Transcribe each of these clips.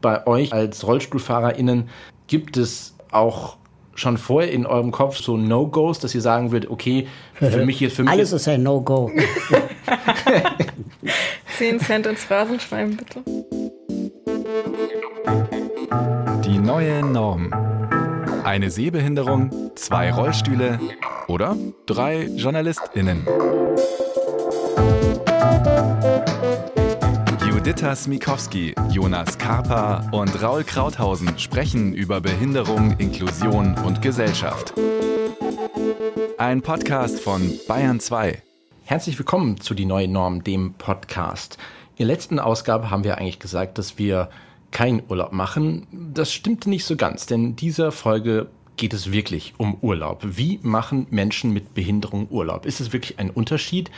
Bei euch als RollstuhlfahrerInnen gibt es auch schon vorher in eurem Kopf so No-Gos, dass ihr sagen würdet, okay, für mich jetzt für mich. Alles ist ein No-Go. 10 Cent ins Phrasenschwein, bitte. Die neue Norm. Eine Sehbehinderung, zwei Rollstühle oder drei JournalistInnen. Juditha Smikowski, Jonas Karpa und Raul Krauthausen sprechen über Behinderung, Inklusion und Gesellschaft. Ein Podcast von Bayern 2. Herzlich willkommen zu Die neue Norm, dem Podcast. In der letzten Ausgabe haben wir eigentlich gesagt, dass wir keinen Urlaub machen. Das stimmte nicht so ganz, denn in dieser Folge geht es wirklich um Urlaub. Wie machen Menschen mit Behinderung Urlaub? Ist es wirklich ein Unterschied?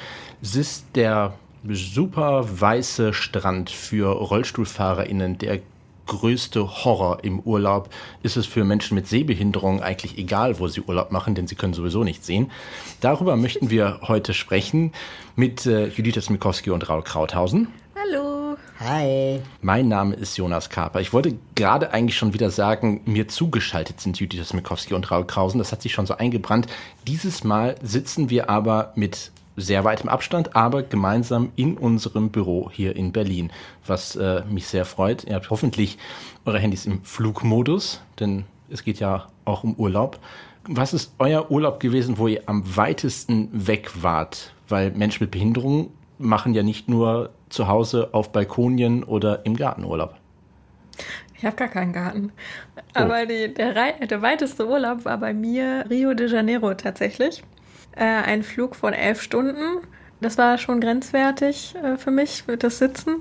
Ist der super weiße Strand für RollstuhlfahrerInnen der größte Horror im Urlaub ist es für Menschen mit Sehbehinderung eigentlich egal, wo sie Urlaub machen, denn sie können sowieso nicht sehen. Darüber möchten wir heute sprechen mit äh, Judith Smikowski und Raul Krauthausen. Hallo. Hi. Mein Name ist Jonas Kaper. Ich wollte gerade eigentlich schon wieder sagen, mir zugeschaltet sind Judith Smikowski und Raul Krausen. Das hat sich schon so eingebrannt. Dieses Mal sitzen wir aber mit sehr weitem Abstand, aber gemeinsam in unserem Büro hier in Berlin, was äh, mich sehr freut. Ihr habt hoffentlich eure Handys im Flugmodus, denn es geht ja auch um Urlaub. Was ist euer Urlaub gewesen, wo ihr am weitesten weg wart? Weil Menschen mit Behinderung machen ja nicht nur zu Hause auf Balkonien oder im Garten Urlaub. Ich habe gar keinen Garten. Aber die, der, der weiteste Urlaub war bei mir Rio de Janeiro tatsächlich äh, ein Flug von elf Stunden. Das war schon grenzwertig äh, für mich, das Sitzen.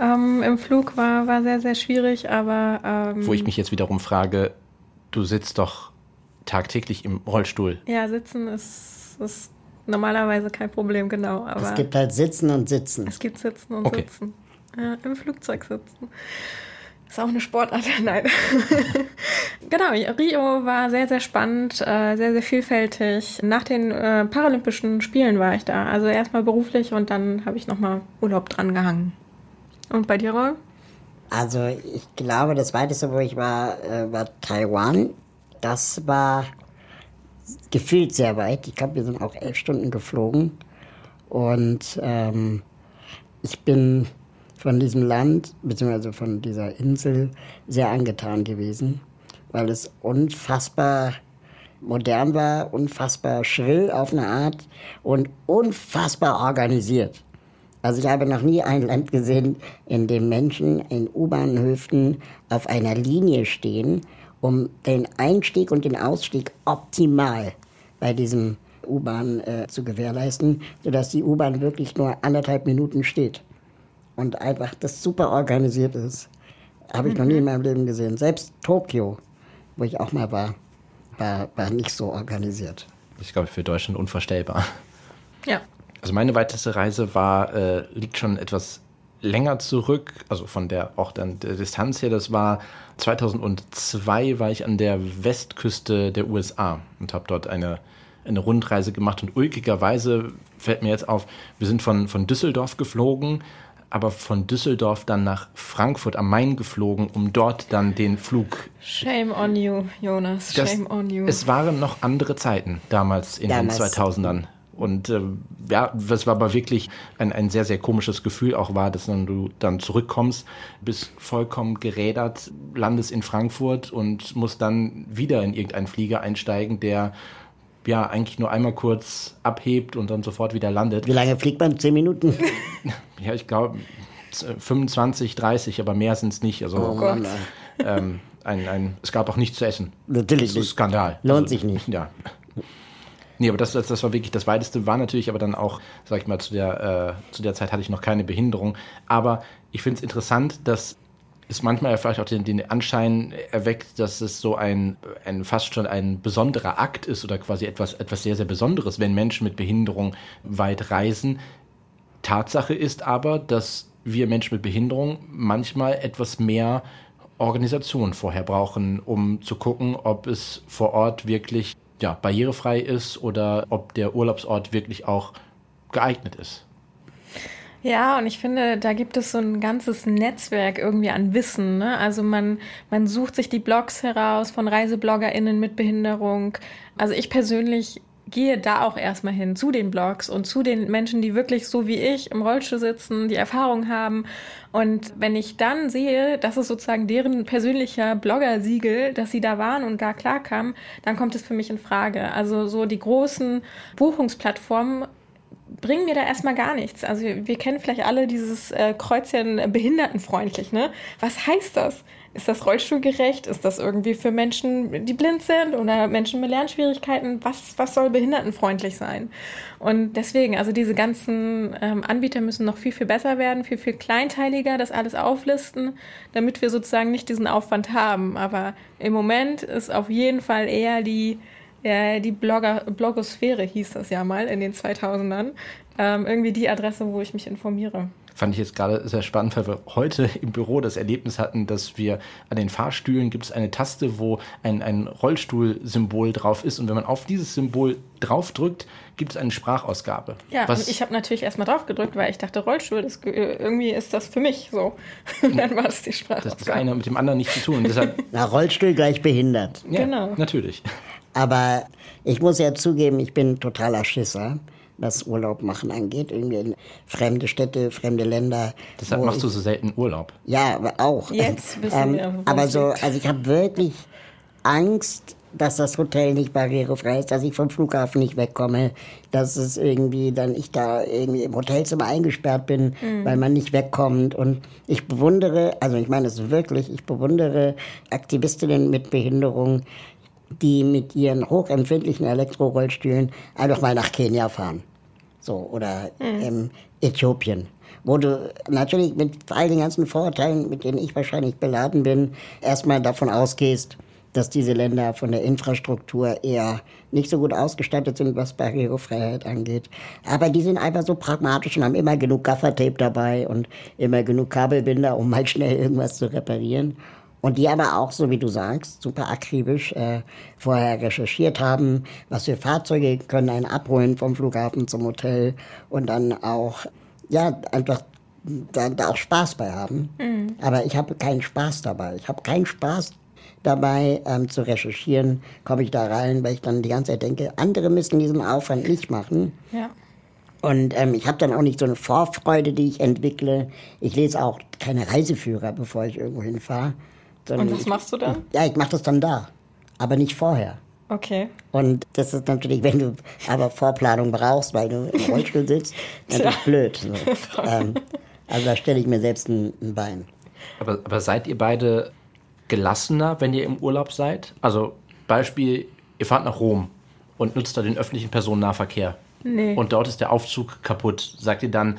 Ähm, Im Flug war, war sehr, sehr schwierig, aber. Ähm, Wo ich mich jetzt wiederum frage, du sitzt doch tagtäglich im Rollstuhl. Ja, sitzen ist, ist normalerweise kein Problem, genau. Aber es gibt halt Sitzen und Sitzen. Es gibt Sitzen und Okay. Sitzen. Ja, Im Flugzeug sitzen. Ist auch eine Sportart, nein. genau, Rio war sehr, sehr spannend, äh, sehr, sehr vielfältig. Nach den äh, Paralympischen Spielen war ich da. Also erstmal beruflich und dann habe ich nochmal Urlaub dran gehangen. Und bei dir, Roll? Also ich glaube, das weiteste, wo ich war, äh, war Taiwan. Das war gefühlt sehr weit. Ich glaube, wir sind auch elf Stunden geflogen. Und ähm, ich bin von diesem Land, beziehungsweise von dieser Insel, sehr angetan gewesen, weil es unfassbar modern war, unfassbar schrill auf eine Art und unfassbar organisiert. Also ich habe noch nie ein Land gesehen, in dem Menschen in U-Bahnhöfen auf einer Linie stehen, um den Einstieg und den Ausstieg optimal bei diesem U-Bahn äh, zu gewährleisten, sodass die U-Bahn wirklich nur anderthalb Minuten steht und einfach das super organisiert ist. Habe ich noch nie in meinem Leben gesehen. Selbst Tokio, wo ich auch mal war, war, war nicht so organisiert. Das ist, glaube ich, für Deutschland unvorstellbar. Ja. Also meine weiteste Reise war, äh, liegt schon etwas länger zurück, also von der auch dann der Distanz her, das war 2002 war ich an der Westküste der USA und habe dort eine, eine Rundreise gemacht und ulkigerweise fällt mir jetzt auf, wir sind von, von Düsseldorf geflogen, aber von Düsseldorf dann nach Frankfurt am Main geflogen, um dort dann den Flug Shame on you, Jonas. das, Shame on you. Es waren noch andere Zeiten damals in Damals. den 2000ern. Und ähm, ja, das war aber wirklich ein, ein sehr, sehr komisches Gefühl auch war, dass dann du dann zurückkommst, bist vollkommen gerädert, landest in Frankfurt und musst dann wieder in irgendeinen Flieger einsteigen, der ja eigentlich nur einmal kurz abhebt und dann sofort wieder landet. Wie lange fliegt man? Zehn Minuten? Ja, ich glaube 25, 30, aber mehr sind es nicht. Also Oh Mann, ähm, ein, ein, es gab auch nichts zu essen. Natürlich das ist ein. Skandal. Lohnt sich nicht. Ja. Nee, aber das, das, das war wirklich das Weiteste. War natürlich aber dann auch, sag ich mal, zu der, äh, zu der Zeit hatte ich noch keine Behinderung. Aber ich finde es interessant, dass es manchmal vielleicht auch den, den Anschein erweckt, dass es so ein, ein fast schon ein besonderer Akt ist oder quasi etwas, etwas sehr, sehr Besonderes, wenn Menschen mit Behinderung weit reisen. Tatsache ist aber, dass wir Menschen mit Behinderung manchmal etwas mehr Organisation vorher brauchen, um zu gucken, ob es vor Ort wirklich ja, barrierefrei ist oder ob der Urlaubsort wirklich auch geeignet ist. Ja, und ich finde, da gibt es so ein ganzes Netzwerk irgendwie an Wissen. Ne? Also man, man sucht sich die Blogs heraus von ReisebloggerInnen mit Behinderung. Also ich persönlich gehe da auch erstmal hin zu den Blogs und zu den Menschen, die wirklich so wie ich im Rollstuhl sitzen, die Erfahrung haben. Und wenn ich dann sehe, das ist sozusagen deren persönlicher Blogger-Siegel, dass sie da waren und da klarkamen, dann kommt es für mich in Frage. Also so die großen Buchungsplattformen bringen mir da erstmal gar nichts. Also wir kennen vielleicht alle dieses äh, Kreuzchen behindertenfreundlich, ne? Was heißt das? Ist das rollstuhlgerecht? Ist das irgendwie für Menschen, die blind sind oder Menschen mit Lernschwierigkeiten? Was, was soll behindertenfreundlich sein? Und deswegen, also diese ganzen ähm, Anbieter müssen noch viel, viel besser werden, viel, viel kleinteiliger das alles auflisten, damit wir sozusagen nicht diesen Aufwand haben. Aber im Moment ist auf jeden Fall eher die, ja, die Blogger, Blogosphäre hieß das ja mal in den 2000ern. Ähm, irgendwie die Adresse, wo ich mich informiere. Fand ich jetzt gerade sehr spannend, weil wir heute im Büro das Erlebnis hatten, dass wir an den Fahrstühlen gibt es eine Taste, wo ein, ein Rollstuhlsymbol drauf ist. Und wenn man auf dieses Symbol draufdrückt, gibt es eine Sprachausgabe. Ja, Was, und ich habe natürlich erstmal drauf gedrückt, weil ich dachte, Rollstuhl, das, irgendwie ist das für mich so. Und dann war das die Sprachausgabe. Das hat das eine mit dem anderen nichts zu tun. Deshalb, Na, Rollstuhl gleich behindert. Ja, genau. Natürlich. Aber ich muss ja zugeben, ich bin totaler Schisser was Urlaub machen angeht. Irgendwie in fremde Städte, fremde Länder. Deshalb machst du so selten Urlaub. Ja, auch. Jetzt wissen ähm, wir. Aber so, also ich habe wirklich Angst, dass das Hotel nicht barrierefrei ist, dass ich vom Flughafen nicht wegkomme, dass es irgendwie dann ich da irgendwie im Hotelzimmer eingesperrt bin, mhm. weil man nicht wegkommt. Und ich bewundere, also ich meine es wirklich, ich bewundere Aktivistinnen mit Behinderung, die mit ihren hochempfindlichen Elektrorollstühlen einfach mal nach Kenia fahren. So, oder mhm. ähm, Äthiopien. Wo du natürlich mit all den ganzen Vorurteilen, mit denen ich wahrscheinlich beladen bin, erstmal davon ausgehst, dass diese Länder von der Infrastruktur eher nicht so gut ausgestattet sind, was Barrierefreiheit angeht. Aber die sind einfach so pragmatisch und haben immer genug Gaffertape dabei und immer genug Kabelbinder, um mal schnell irgendwas zu reparieren. Und die aber auch, so wie du sagst, super akribisch äh, vorher recherchiert haben, was für Fahrzeuge können einen abholen vom Flughafen zum Hotel und dann auch, ja, einfach da, da auch Spaß bei haben. Mhm. Aber ich habe keinen Spaß dabei. Ich habe keinen Spaß dabei ähm, zu recherchieren, komme ich da rein, weil ich dann die ganze Zeit denke, andere müssen diesen Aufwand nicht machen. Ja. Und ähm, ich habe dann auch nicht so eine Vorfreude, die ich entwickle. Ich lese auch keine Reiseführer, bevor ich irgendwo hinfahre. Und was machst du dann? Ja, ich mache das dann da, aber nicht vorher. Okay. Und das ist natürlich, wenn du aber Vorplanung brauchst, weil du im Rollstuhl sitzt, natürlich blöd. So. ähm, also da stelle ich mir selbst ein, ein Bein. Aber, aber seid ihr beide gelassener, wenn ihr im Urlaub seid? Also Beispiel, ihr fahrt nach Rom und nutzt da den öffentlichen Personennahverkehr. Nee. Und dort ist der Aufzug kaputt. Sagt ihr dann,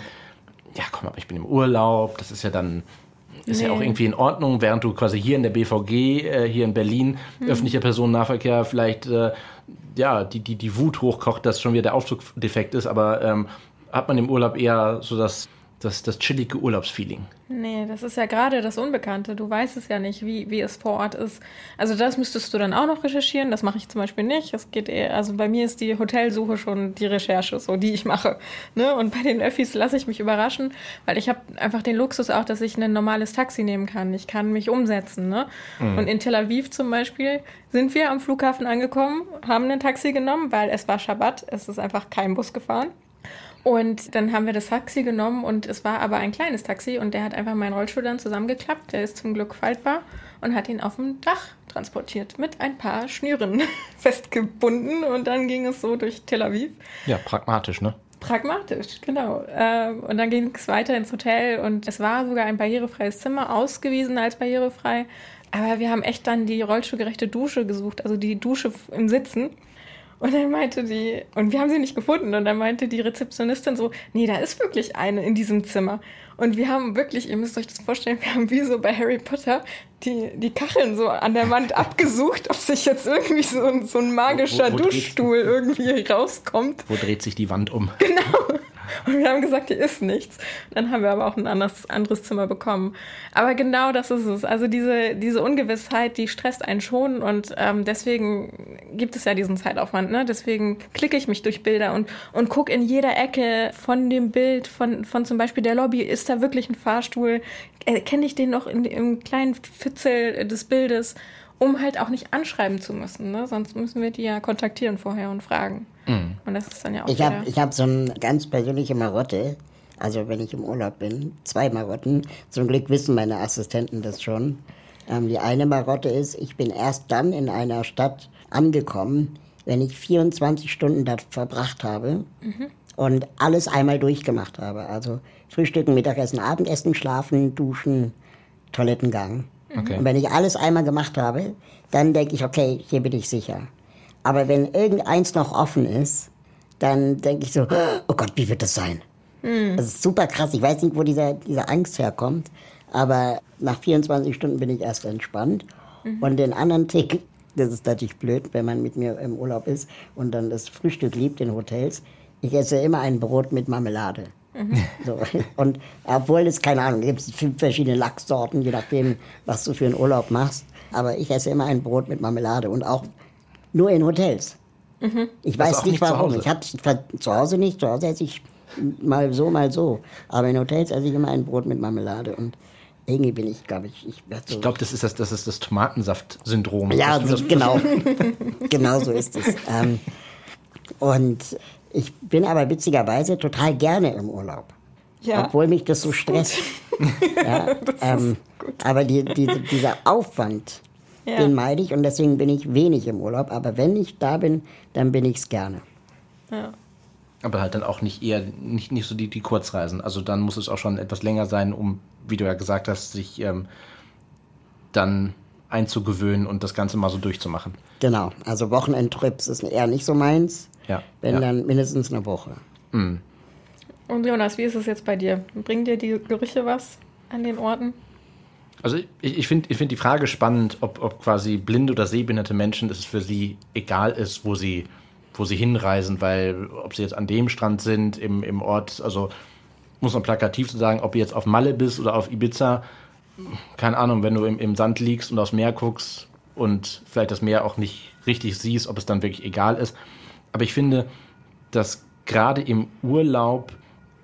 ja komm, aber ich bin im Urlaub, das ist ja dann ist nee. ja auch irgendwie in Ordnung, während du quasi hier in der BVG, äh, hier in Berlin, hm. öffentlicher Personennahverkehr vielleicht äh, ja, die, die, die Wut hochkocht, dass schon wieder der Aufzug defekt ist, aber ähm, hat man im Urlaub eher so das das, das chillige Urlaubsfeeling. Nee, das ist ja gerade das Unbekannte. Du weißt es ja nicht, wie, wie es vor Ort ist. Also das müsstest du dann auch noch recherchieren. Das mache ich zum Beispiel nicht. Es geht eher, also bei mir ist die Hotelsuche schon die Recherche, so die ich mache. Ne? Und bei den Öffis lasse ich mich überraschen, weil ich habe einfach den Luxus auch, dass ich ein normales Taxi nehmen kann. Ich kann mich umsetzen. Ne? Mhm. Und in Tel Aviv zum Beispiel sind wir am Flughafen angekommen, haben ein Taxi genommen, weil es war Schabbat. Es ist einfach kein Bus gefahren. Und dann haben wir das Taxi genommen und es war aber ein kleines Taxi und der hat einfach meinen Rollstuhl dann zusammengeklappt. Der ist zum Glück faltbar und hat ihn auf dem Dach transportiert mit ein paar Schnüren festgebunden und dann ging es so durch Tel Aviv. Ja, pragmatisch, ne? Pragmatisch, genau. Ähm, und dann ging es weiter ins Hotel und es war sogar ein barrierefreies Zimmer, ausgewiesen als barrierefrei. Aber wir haben echt dann die rollstuhlgerechte Dusche gesucht, also die Dusche im Sitzen. Und dann meinte die, und wir haben sie nicht gefunden, und dann meinte die Rezeptionistin so, nee, da ist wirklich eine in diesem Zimmer. Und wir haben wirklich, ihr müsst euch das vorstellen, wir haben wie so bei Harry Potter die, die Kacheln so an der Wand abgesucht, ob sich jetzt irgendwie so ein, so ein magischer wo, wo, wo Duschstuhl irgendwie rauskommt. Wo dreht sich die Wand um? Genau. Und wir haben gesagt, hier ist nichts. Dann haben wir aber auch ein anderes, anderes Zimmer bekommen. Aber genau das ist es. Also diese, diese Ungewissheit, die stresst einen schon und ähm, deswegen gibt es ja diesen Zeitaufwand. Ne? Deswegen klicke ich mich durch Bilder und, und gucke in jeder Ecke von dem Bild, von, von zum Beispiel der Lobby, ist da wirklich ein Fahrstuhl? Kenne ich den noch in, im kleinen Fitzel des Bildes? Um halt auch nicht anschreiben zu müssen. Ne? Sonst müssen wir die ja kontaktieren vorher und fragen. Mhm. Und das ist dann ja auch. Ich habe hab so eine ganz persönliche Marotte. Also wenn ich im Urlaub bin, zwei Marotten. Zum Glück wissen meine Assistenten das schon. Ähm, die eine Marotte ist, ich bin erst dann in einer Stadt angekommen, wenn ich 24 Stunden dort verbracht habe mhm. und alles einmal durchgemacht habe. Also Frühstücken, Mittagessen, Abendessen, Schlafen, Duschen, Toilettengang. Okay. Und wenn ich alles einmal gemacht habe, dann denke ich, okay, hier bin ich sicher. Aber wenn irgendeins noch offen ist, dann denke ich so, oh Gott, wie wird das sein? Mhm. Das ist super krass. Ich weiß nicht, wo dieser, diese Angst herkommt. Aber nach 24 Stunden bin ich erst entspannt. Mhm. Und den anderen Tick, das ist natürlich blöd, wenn man mit mir im Urlaub ist und dann das Frühstück liebt in Hotels. Ich esse immer ein Brot mit Marmelade. Mhm. So. Und obwohl es, keine Ahnung, gibt fünf verschiedene Lachssorten, je nachdem, was du für einen Urlaub machst. Aber ich esse immer ein Brot mit Marmelade und auch nur in Hotels. Mhm. Ich weiß nicht, nicht warum. Ich habe zu Hause nicht, zu Hause esse ich mal so, mal so. Aber in Hotels esse ich immer ein Brot mit Marmelade und irgendwie bin ich, glaube ich, ich werde so. Ich glaube, das ist das, das ist das Tomatensaft-Syndrom. Ja, das, genau. genau so ist es. Ähm, und ich bin aber witzigerweise total gerne im Urlaub. Ja. Obwohl mich das so stresst. ja, ähm, aber die, die, dieser Aufwand, ja. den meide ich und deswegen bin ich wenig im Urlaub. Aber wenn ich da bin, dann bin ich es gerne. Ja. Aber halt dann auch nicht eher, nicht, nicht so die, die Kurzreisen. Also dann muss es auch schon etwas länger sein, um, wie du ja gesagt hast, sich ähm, dann einzugewöhnen und das Ganze mal so durchzumachen. Genau, also Wochenendtrips ist eher nicht so meins. Ja. Wenn ja. dann mindestens eine Woche. Mhm. Und Jonas, wie ist es jetzt bei dir? Bringen dir die Gerüche was an den Orten? Also ich, ich finde ich find die Frage spannend, ob, ob quasi blinde oder sehbehinderte Menschen es für sie egal ist, wo sie, wo sie hinreisen, weil ob sie jetzt an dem Strand sind, im, im Ort, also muss man plakativ zu sagen, ob du jetzt auf Malle bist oder auf Ibiza, keine Ahnung, wenn du im, im Sand liegst und aufs Meer guckst und vielleicht das Meer auch nicht richtig siehst, ob es dann wirklich egal ist. Aber ich finde, dass gerade im Urlaub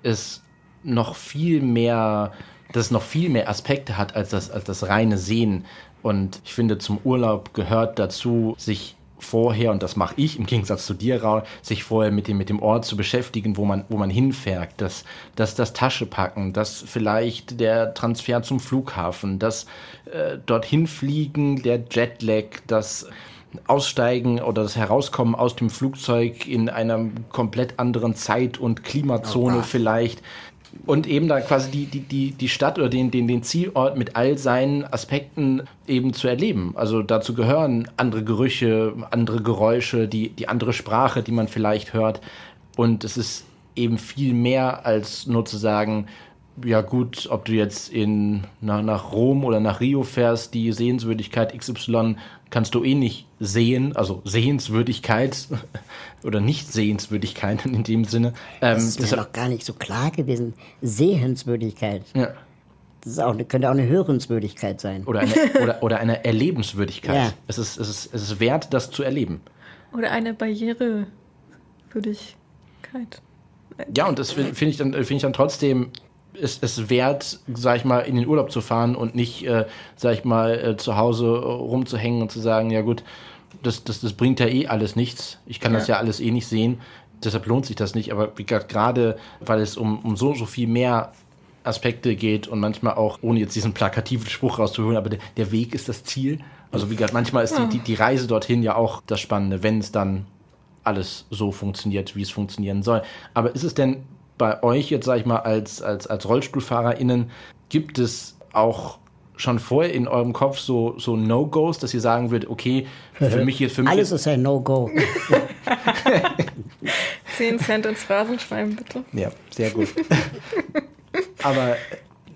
es noch viel mehr, dass noch viel mehr Aspekte hat als das, als das reine Sehen. Und ich finde, zum Urlaub gehört dazu, sich vorher, und das mache ich im Gegensatz zu dir, Raul, sich vorher mit dem, mit dem Ort zu beschäftigen, wo man, wo man hinfährt, das, das, das Taschepacken, das vielleicht der Transfer zum Flughafen, das äh, dorthin fliegen, der Jetlag, das Aussteigen oder das Herauskommen aus dem Flugzeug in einer komplett anderen Zeit- und Klimazone oh, vielleicht. Und eben da quasi die, die, die, die Stadt oder den, den, den Zielort mit all seinen Aspekten eben zu erleben. Also dazu gehören andere Gerüche, andere Geräusche, die, die andere Sprache, die man vielleicht hört. Und es ist eben viel mehr als nur zu sagen, ja gut, ob du jetzt in, nach, nach Rom oder nach Rio fährst, die Sehenswürdigkeit XY kannst du eh nicht sehen, also Sehenswürdigkeit oder Nicht-Sehenswürdigkeit in dem Sinne. Ähm, das ist mir noch gar nicht so klar gewesen. Sehenswürdigkeit. Ja. Das ist auch, könnte auch eine Hörenswürdigkeit sein. Oder eine, oder, oder eine Erlebenswürdigkeit. Ja. Es, ist, es, ist, es ist wert, das zu erleben. Oder eine Barrierewürdigkeit. Ja, und das finde ich, dann, find ich dann trotzdem ist es wert, sag ich mal, in den Urlaub zu fahren und nicht, äh, sag ich mal, äh, zu Hause rumzuhängen und zu sagen, ja gut, das, das, das bringt ja eh alles nichts. Ich kann ja. das ja alles eh nicht sehen. Deshalb lohnt sich das nicht. Aber wie gesagt, gerade weil es um, um so, so viel mehr Aspekte geht und manchmal auch, ohne jetzt diesen plakativen Spruch rauszuholen, aber der, der Weg ist das Ziel. Also wie gesagt, manchmal ist die, die, die Reise dorthin ja auch das Spannende, wenn es dann alles so funktioniert, wie es funktionieren soll. Aber ist es denn bei euch jetzt, sag ich mal, als, als, als RollstuhlfahrerInnen, gibt es auch schon vorher in eurem Kopf so, so No-Gos, dass ihr sagen würdet, okay, für mich jetzt für mich. Alles ist ein No-Go. 10 Cent ins Rasenschwein, bitte. Ja, sehr gut. Aber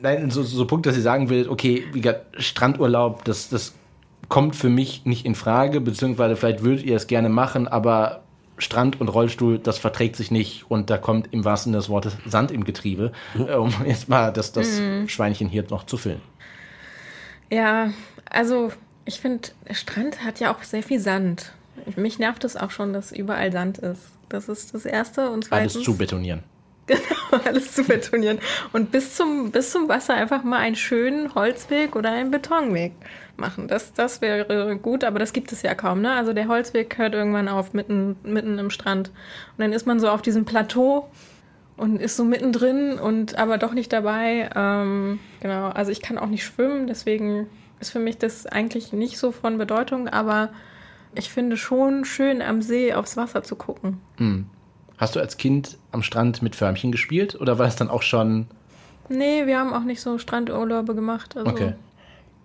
nein, so, so Punkt, dass ihr sagen würdet, okay, wie gesagt, Strandurlaub, das, das kommt für mich nicht in Frage, beziehungsweise vielleicht würdet ihr es gerne machen, aber Strand und Rollstuhl, das verträgt sich nicht und da kommt im wahrsten Sinne des Wortes Sand im Getriebe, äh, um jetzt mal das, das mhm. Schweinchen hier noch zu füllen. Ja, also ich finde, Strand hat ja auch sehr viel Sand. Mich nervt es auch schon, dass überall Sand ist. Das ist das Erste. Und zweitens, alles zu betonieren. Genau, alles zu betonieren. Und bis zum, bis zum Wasser einfach mal einen schönen Holzweg oder einen Betonweg machen. Das, das wäre gut, aber das gibt es ja kaum. Ne? Also der Holzweg hört irgendwann auf, mitten, mitten im Strand. Und dann ist man so auf diesem Plateau und ist so mittendrin und aber doch nicht dabei. Ähm, genau, also ich kann auch nicht schwimmen, deswegen ist für mich das eigentlich nicht so von Bedeutung, aber ich finde schon schön am See aufs Wasser zu gucken. Mhm. Hast du als Kind am Strand mit Förmchen gespielt oder war es dann auch schon. Nee, wir haben auch nicht so Strandurlaube gemacht. Also, okay.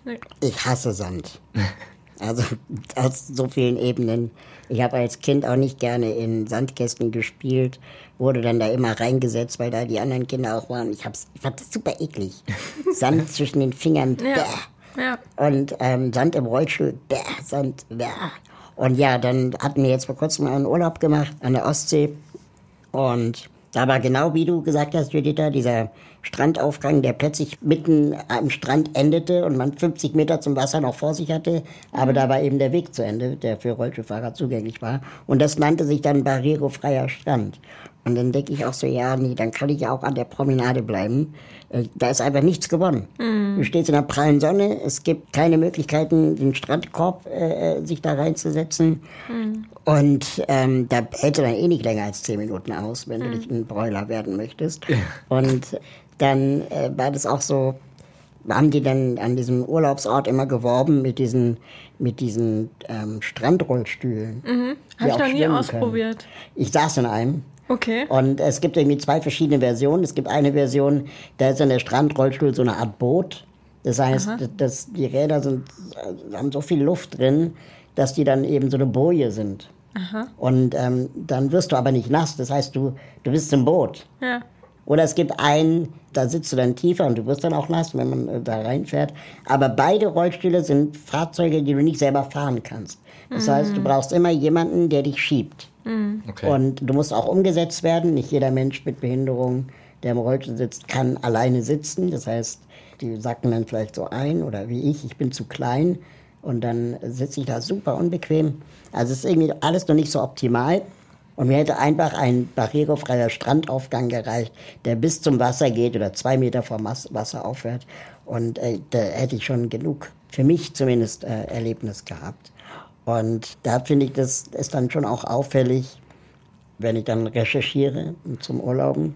Nee. Ich hasse Sand. Also aus so vielen Ebenen. Ich habe als Kind auch nicht gerne in Sandkästen gespielt, wurde dann da immer reingesetzt, weil da die anderen Kinder auch waren. Ich, hab's, ich fand das super eklig. Sand zwischen den Fingern, ja. Ja. Und ähm, Sand im Rollstuhl, bäh, Sand, bäh. Und ja, dann hatten wir jetzt vor kurzem einen Urlaub gemacht an der Ostsee. Und da war genau wie du gesagt hast, Judith, dieser Strandaufgang, der plötzlich mitten am Strand endete und man 50 Meter zum Wasser noch vor sich hatte. Aber da war eben der Weg zu Ende, der für Rollstuhlfahrer zugänglich war. Und das nannte sich dann barrierefreier Strand. Und dann denke ich auch so, ja, nee, dann kann ich ja auch an der Promenade bleiben. Äh, da ist einfach nichts gewonnen. Mm. Du stehst in der prallen Sonne, es gibt keine Möglichkeiten, den Strandkorb äh, äh sich da reinzusetzen. Mm. Und ähm, da hält du dann eh nicht länger als zehn Minuten aus, wenn mm. du nicht ein Bräuler werden möchtest. Und dann äh, war das auch so, haben die dann an diesem Urlaubsort immer geworben mit diesen, mit diesen ähm, Strandrollstühlen. Mhm. Habe ich noch nie ausprobiert. Können. Ich saß in einem. Okay. Und es gibt irgendwie zwei verschiedene Versionen. Es gibt eine Version, da ist dann der Strandrollstuhl so eine Art Boot. Das heißt, dass die Räder sind, haben so viel Luft drin, dass die dann eben so eine Boje sind. Aha. Und ähm, dann wirst du aber nicht nass. Das heißt, du, du bist im Boot. Ja. Oder es gibt einen, da sitzt du dann tiefer und du wirst dann auch nass, wenn man äh, da reinfährt. Aber beide Rollstühle sind Fahrzeuge, die du nicht selber fahren kannst. Das mhm. heißt, du brauchst immer jemanden, der dich schiebt. Okay. Und du musst auch umgesetzt werden. Nicht jeder Mensch mit Behinderung, der im Rollstuhl sitzt, kann alleine sitzen. Das heißt, die sacken dann vielleicht so ein oder wie ich, ich bin zu klein und dann sitze ich da super unbequem. Also es ist irgendwie alles noch nicht so optimal. Und mir hätte einfach ein barrierefreier Strandaufgang gereicht, der bis zum Wasser geht oder zwei Meter vom Wasser aufhört. Und äh, da hätte ich schon genug, für mich zumindest, äh, Erlebnis gehabt. Und da finde ich, das ist dann schon auch auffällig, wenn ich dann recherchiere zum Urlauben,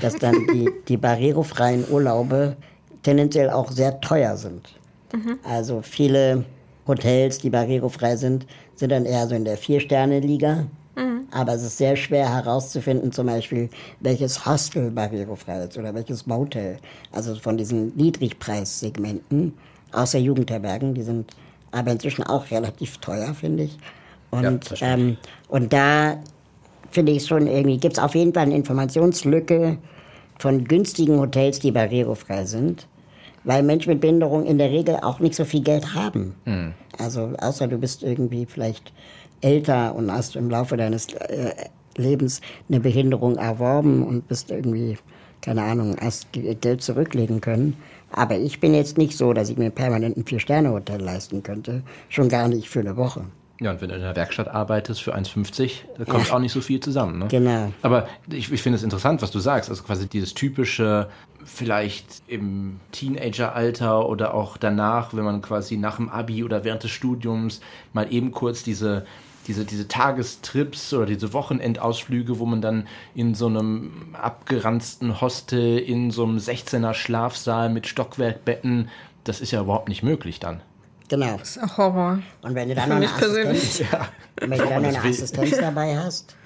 dass dann die, die barrierefreien Urlaube tendenziell auch sehr teuer sind. Mhm. Also viele Hotels, die barrierefrei sind, sind dann eher so in der Vier-Sterne-Liga. Mhm. Aber es ist sehr schwer herauszufinden, zum Beispiel, welches Hostel barrierefrei ist oder welches Motel. Also von diesen Niedrigpreissegmenten, außer Jugendherbergen, die sind aber inzwischen auch relativ teuer, finde ich. Und, ja, ähm, und da finde ich schon irgendwie, gibt es auf jeden Fall eine Informationslücke von günstigen Hotels, die barrierefrei sind, weil Menschen mit Behinderung in der Regel auch nicht so viel Geld haben. Mhm. Also außer du bist irgendwie vielleicht älter und hast im Laufe deines äh, Lebens eine Behinderung erworben und bist irgendwie, keine Ahnung, hast Geld zurücklegen können. Aber ich bin jetzt nicht so, dass ich mir permanent ein Vier-Sterne-Hotel leisten könnte. Schon gar nicht für eine Woche. Ja, und wenn du in der Werkstatt arbeitest für 1,50, da kommt ja. auch nicht so viel zusammen. Ne? Genau. Aber ich, ich finde es interessant, was du sagst. Also quasi dieses typische, vielleicht im Teenageralter oder auch danach, wenn man quasi nach dem Abi oder während des Studiums mal eben kurz diese diese, diese Tagestrips oder diese Wochenendausflüge, wo man dann in so einem abgeranzten Hostel, in so einem 16er Schlafsaal mit Stockwerkbetten, das ist ja überhaupt nicht möglich dann. Genau. Das ist ein Horror. Und wenn du dann noch eine, Assistenz, ja. wenn du dann eine Assistenz dabei hast,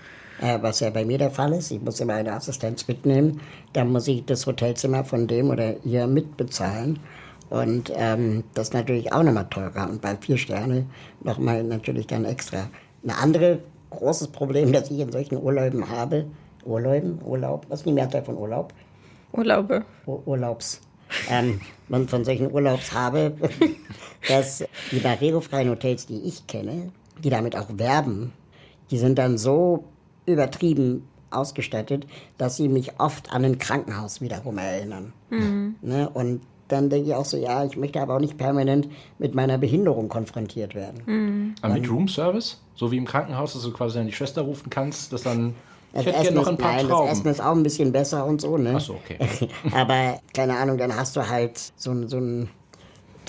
äh, was ja bei mir der Fall ist, ich muss immer eine Assistenz mitnehmen, dann muss ich das Hotelzimmer von dem oder ihr mitbezahlen. Und ähm, das ist natürlich auch nochmal teurer. Und bei vier Sterne nochmal natürlich dann extra. Ein anderes großes Problem, das ich in solchen Urlauben habe, Urlauben, Urlaub, was ist die Mehrzahl von Urlaub? Urlaube. Ur Urlaubs. Ähm, man von solchen Urlaubs habe, dass die barrierefreien Hotels, die ich kenne, die damit auch werben, die sind dann so übertrieben ausgestattet, dass sie mich oft an ein Krankenhaus wiederum erinnern. Mhm. Ne? Und dann denke ich auch so, ja, ich möchte aber auch nicht permanent mit meiner Behinderung konfrontiert werden. Mhm. Aber mit Room Service? So wie im Krankenhaus, dass du quasi dann die Schwester rufen kannst, dass dann das Essen, noch ein paar nein, Trauben. das Essen ist auch ein bisschen besser und so, ne? Ach so, okay. aber keine Ahnung, dann hast du halt so, so ein,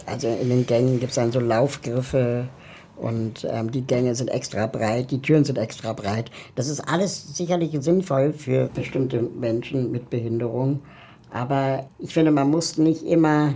also in den Gängen gibt es dann so Laufgriffe und ähm, die Gänge sind extra breit, die Türen sind extra breit. Das ist alles sicherlich sinnvoll für bestimmte Menschen mit Behinderung. Aber ich finde, man muss nicht immer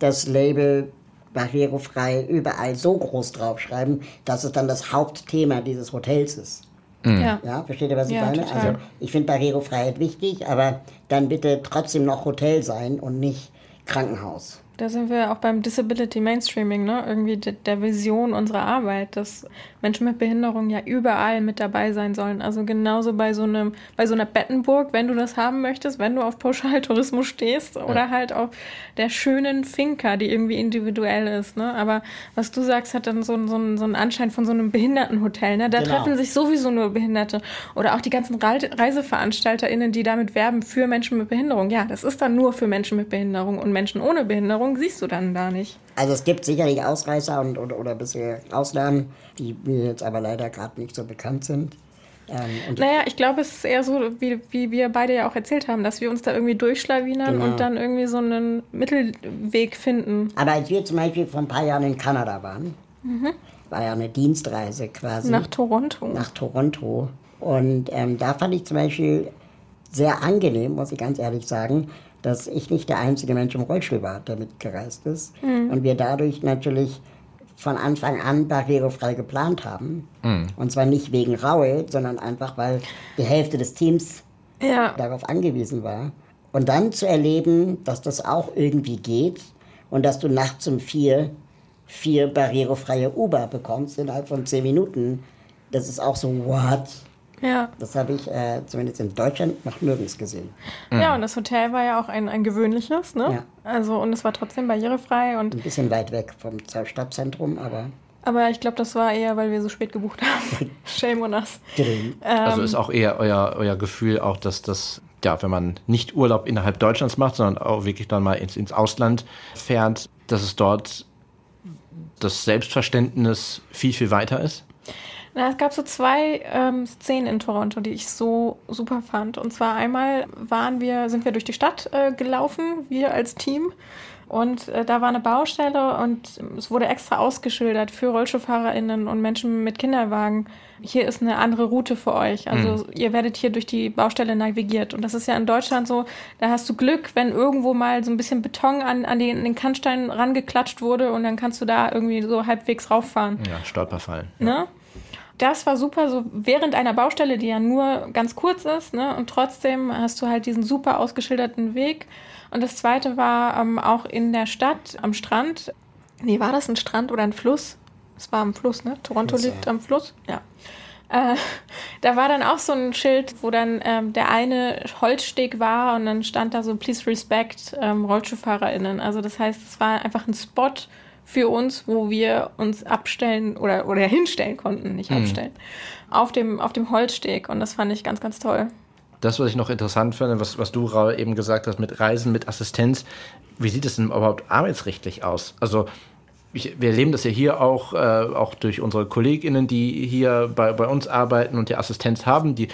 das Label barrierefrei überall so groß draufschreiben, dass es dann das Hauptthema dieses Hotels ist. Mhm. Ja. ja. versteht ihr, was ich ja, meine? Total. Also ich finde Barrierefreiheit wichtig, aber dann bitte trotzdem noch Hotel sein und nicht Krankenhaus. Da sind wir auch beim Disability Mainstreaming, ne? Irgendwie de der Vision unserer Arbeit, dass Menschen mit Behinderung ja überall mit dabei sein sollen. Also genauso bei so einem, bei so einer Bettenburg, wenn du das haben möchtest, wenn du auf Pauschaltourismus stehst ja. oder halt auf der schönen Finca, die irgendwie individuell ist, ne? Aber was du sagst, hat dann so, so, so einen Anschein von so einem Behindertenhotel, ne? Da genau. treffen sich sowieso nur Behinderte. Oder auch die ganzen ReiseveranstalterInnen, die damit werben für Menschen mit Behinderung. Ja, das ist dann nur für Menschen mit Behinderung und Menschen ohne Behinderung Wanderung siehst du dann da nicht. Also es gibt sicherlich Ausreißer und, oder, oder bisher Ausnahmen, die mir jetzt aber leider gerade nicht so bekannt sind. Ähm, naja, ich glaube, es ist eher so, wie, wie wir beide ja auch erzählt haben, dass wir uns da irgendwie durchschlawinern genau. und dann irgendwie so einen Mittelweg finden. Aber als wir zum Beispiel vor ein paar Jahren in Kanada waren, mhm. war ja eine Dienstreise quasi. Nach Toronto. Nach Toronto. Und ähm, da fand ich zum Beispiel sehr angenehm, muss ich ganz ehrlich sagen, dass ich nicht der einzige Mensch im Rollstuhl war, der mitgereist ist. Mhm. Und wir dadurch natürlich von Anfang an barrierefrei geplant haben. Mhm. Und zwar nicht wegen Raue, sondern einfach, weil die Hälfte des Teams ja. darauf angewiesen war. Und dann zu erleben, dass das auch irgendwie geht und dass du nachts um vier vier barrierefreie Uber bekommst innerhalb von zehn Minuten, das ist auch so, what? Ja. Das habe ich äh, zumindest in Deutschland noch nirgends gesehen. Mhm. Ja, und das Hotel war ja auch ein, ein gewöhnliches, ne? Ja. Also, und es war trotzdem barrierefrei und. Ein bisschen weit weg vom Stadtzentrum, aber. Aber ich glaube, das war eher, weil wir so spät gebucht haben. Shame on us. ähm, also ist auch eher euer, euer Gefühl, auch dass das, ja, wenn man nicht Urlaub innerhalb Deutschlands macht, sondern auch wirklich dann mal ins, ins Ausland fährt, dass es dort das Selbstverständnis viel, viel weiter ist? Na, es gab so zwei ähm, Szenen in Toronto, die ich so super fand. Und zwar einmal waren wir, sind wir durch die Stadt äh, gelaufen, wir als Team. Und äh, da war eine Baustelle und es wurde extra ausgeschildert für RollstuhlfahrerInnen und Menschen mit Kinderwagen. Hier ist eine andere Route für euch. Also mhm. ihr werdet hier durch die Baustelle navigiert. Und das ist ja in Deutschland so, da hast du Glück, wenn irgendwo mal so ein bisschen Beton an, an den, den Kannstein rangeklatscht wurde und dann kannst du da irgendwie so halbwegs rauffahren. Ja, Stolperfallen. Ne? Ja. Das war super, so während einer Baustelle, die ja nur ganz kurz ist, ne? Und trotzdem hast du halt diesen super ausgeschilderten Weg. Und das zweite war ähm, auch in der Stadt am Strand. Nee, war das ein Strand oder ein Fluss? Es war am Fluss, ne? Toronto liegt am Fluss, ja. Äh, da war dann auch so ein Schild, wo dann ähm, der eine Holzsteg war und dann stand da so Please Respect ähm, RollstuhlfahrerInnen. Also das heißt, es war einfach ein Spot, für uns, wo wir uns abstellen oder, oder hinstellen konnten, nicht mhm. abstellen, auf, dem, auf dem Holzsteg. Und das fand ich ganz, ganz toll. Das, was ich noch interessant finde, was, was du Raul, eben gesagt hast, mit Reisen, mit Assistenz, wie sieht es denn überhaupt arbeitsrechtlich aus? Also ich, wir erleben das ja hier auch, äh, auch durch unsere KollegInnen, die hier bei, bei uns arbeiten und die Assistenz haben, die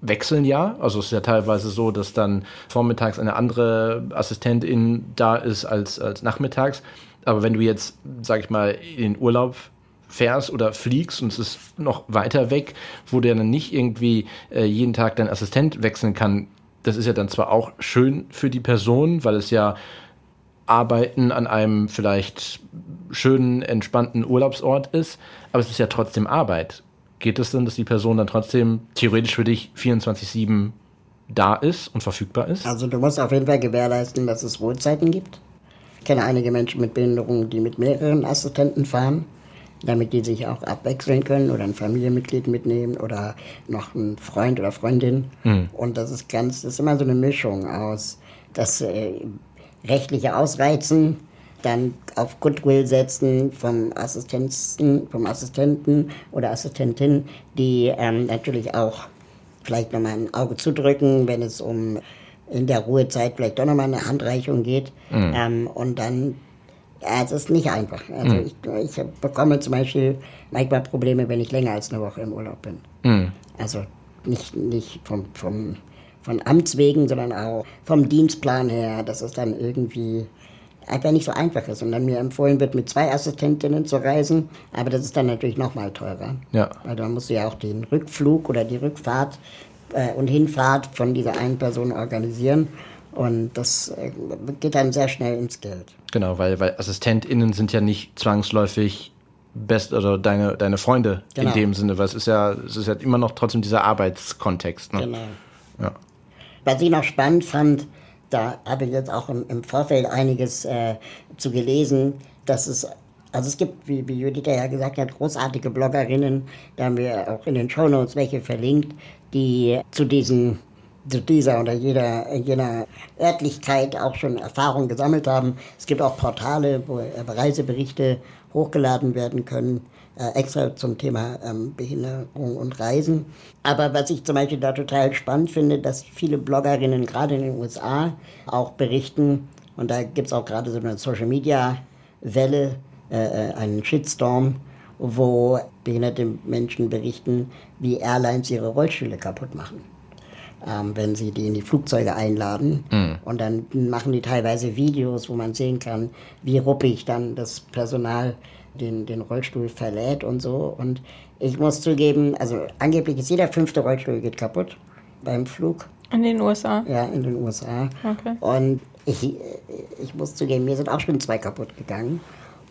wechseln ja. Also es ist ja teilweise so, dass dann vormittags eine andere Assistentin da ist als, als nachmittags. Aber wenn du jetzt, sag ich mal, in den Urlaub fährst oder fliegst und es ist noch weiter weg, wo der dann nicht irgendwie äh, jeden Tag dein Assistent wechseln kann, das ist ja dann zwar auch schön für die Person, weil es ja Arbeiten an einem vielleicht schönen, entspannten Urlaubsort ist, aber es ist ja trotzdem Arbeit. Geht es denn, dass die Person dann trotzdem theoretisch für dich 24-7 da ist und verfügbar ist? Also du musst auf jeden Fall gewährleisten, dass es Ruhezeiten gibt. Ich kenne einige Menschen mit Behinderungen, die mit mehreren Assistenten fahren, damit die sich auch abwechseln können oder ein Familienmitglied mitnehmen oder noch ein Freund oder Freundin. Mhm. Und das ist ganz, das ist immer so eine Mischung aus das äh, rechtliche Ausreizen dann auf Goodwill setzen vom Assistenten, vom Assistenten oder Assistentin, die ähm, natürlich auch vielleicht nochmal ein Auge zudrücken, wenn es um in der Ruhezeit vielleicht doch nochmal eine Handreichung geht. Mhm. Ähm, und dann, ja, es ist nicht einfach. Also mhm. ich, ich bekomme zum Beispiel manchmal Probleme, wenn ich länger als eine Woche im Urlaub bin. Mhm. Also nicht, nicht vom, vom, von Amts wegen, sondern auch vom Dienstplan her, dass es dann irgendwie einfach nicht so einfach ist. Und dann mir empfohlen wird, mit zwei Assistentinnen zu reisen, aber das ist dann natürlich nochmal teurer. Ja. Weil dann musst du ja auch den Rückflug oder die Rückfahrt äh, und Hinfahrt von dieser einen Person organisieren. Und das äh, geht dann sehr schnell ins Geld. Genau, weil, weil AssistentInnen sind ja nicht zwangsläufig best oder deine, deine Freunde genau. in dem Sinne, weil es ist ja, es ist ja immer noch trotzdem dieser Arbeitskontext. Ne? Genau. Ja. Was ich noch spannend fand, da habe ich jetzt auch im, im Vorfeld einiges äh, zu gelesen, dass es also es gibt, wie, wie Judith ja gesagt hat, großartige Bloggerinnen, da haben wir auch in den Shownotes welche verlinkt, die zu diesen zu dieser oder jeder, jener Örtlichkeit auch schon Erfahrung gesammelt haben. Es gibt auch Portale, wo Reiseberichte hochgeladen werden können, äh, extra zum Thema ähm, Behinderung und Reisen. Aber was ich zum Beispiel da total spannend finde, dass viele Bloggerinnen gerade in den USA auch berichten, und da gibt es auch gerade so eine Social-Media-Welle, äh, äh, einen Shitstorm, wo behinderte Menschen berichten, wie Airlines ihre Rollstühle kaputt machen. Ähm, wenn sie die in die Flugzeuge einladen. Mhm. Und dann machen die teilweise Videos, wo man sehen kann, wie ruppig dann das Personal den, den Rollstuhl verlädt und so. Und ich muss zugeben, also angeblich ist jeder fünfte Rollstuhl geht kaputt beim Flug. In den USA? Ja, in den USA. Okay. Und ich, ich muss zugeben, mir sind auch schon zwei kaputt gegangen.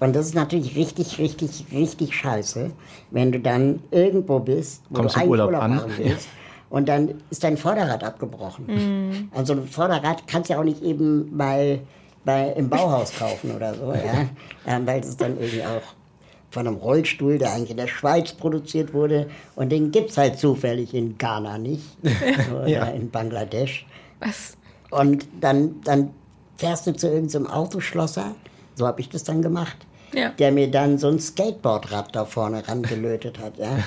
Und das ist natürlich richtig, richtig, richtig scheiße, wenn du dann irgendwo bist, wo Kommst du einen Urlaub, Urlaub an. willst. Und dann ist dein Vorderrad abgebrochen. Mm. Und so ein Vorderrad kannst du ja auch nicht eben mal bei, im Bauhaus kaufen oder so, ja. Ähm, weil es dann irgendwie auch von einem Rollstuhl, der eigentlich in der Schweiz produziert wurde. Und den gibt es halt zufällig in Ghana nicht. oder ja. in Bangladesch. Was? Und dann, dann fährst du zu irgendeinem Autoschlosser. So habe ich das dann gemacht ja. der mir dann so ein Skateboardrad da vorne rangelötet hat. Ja.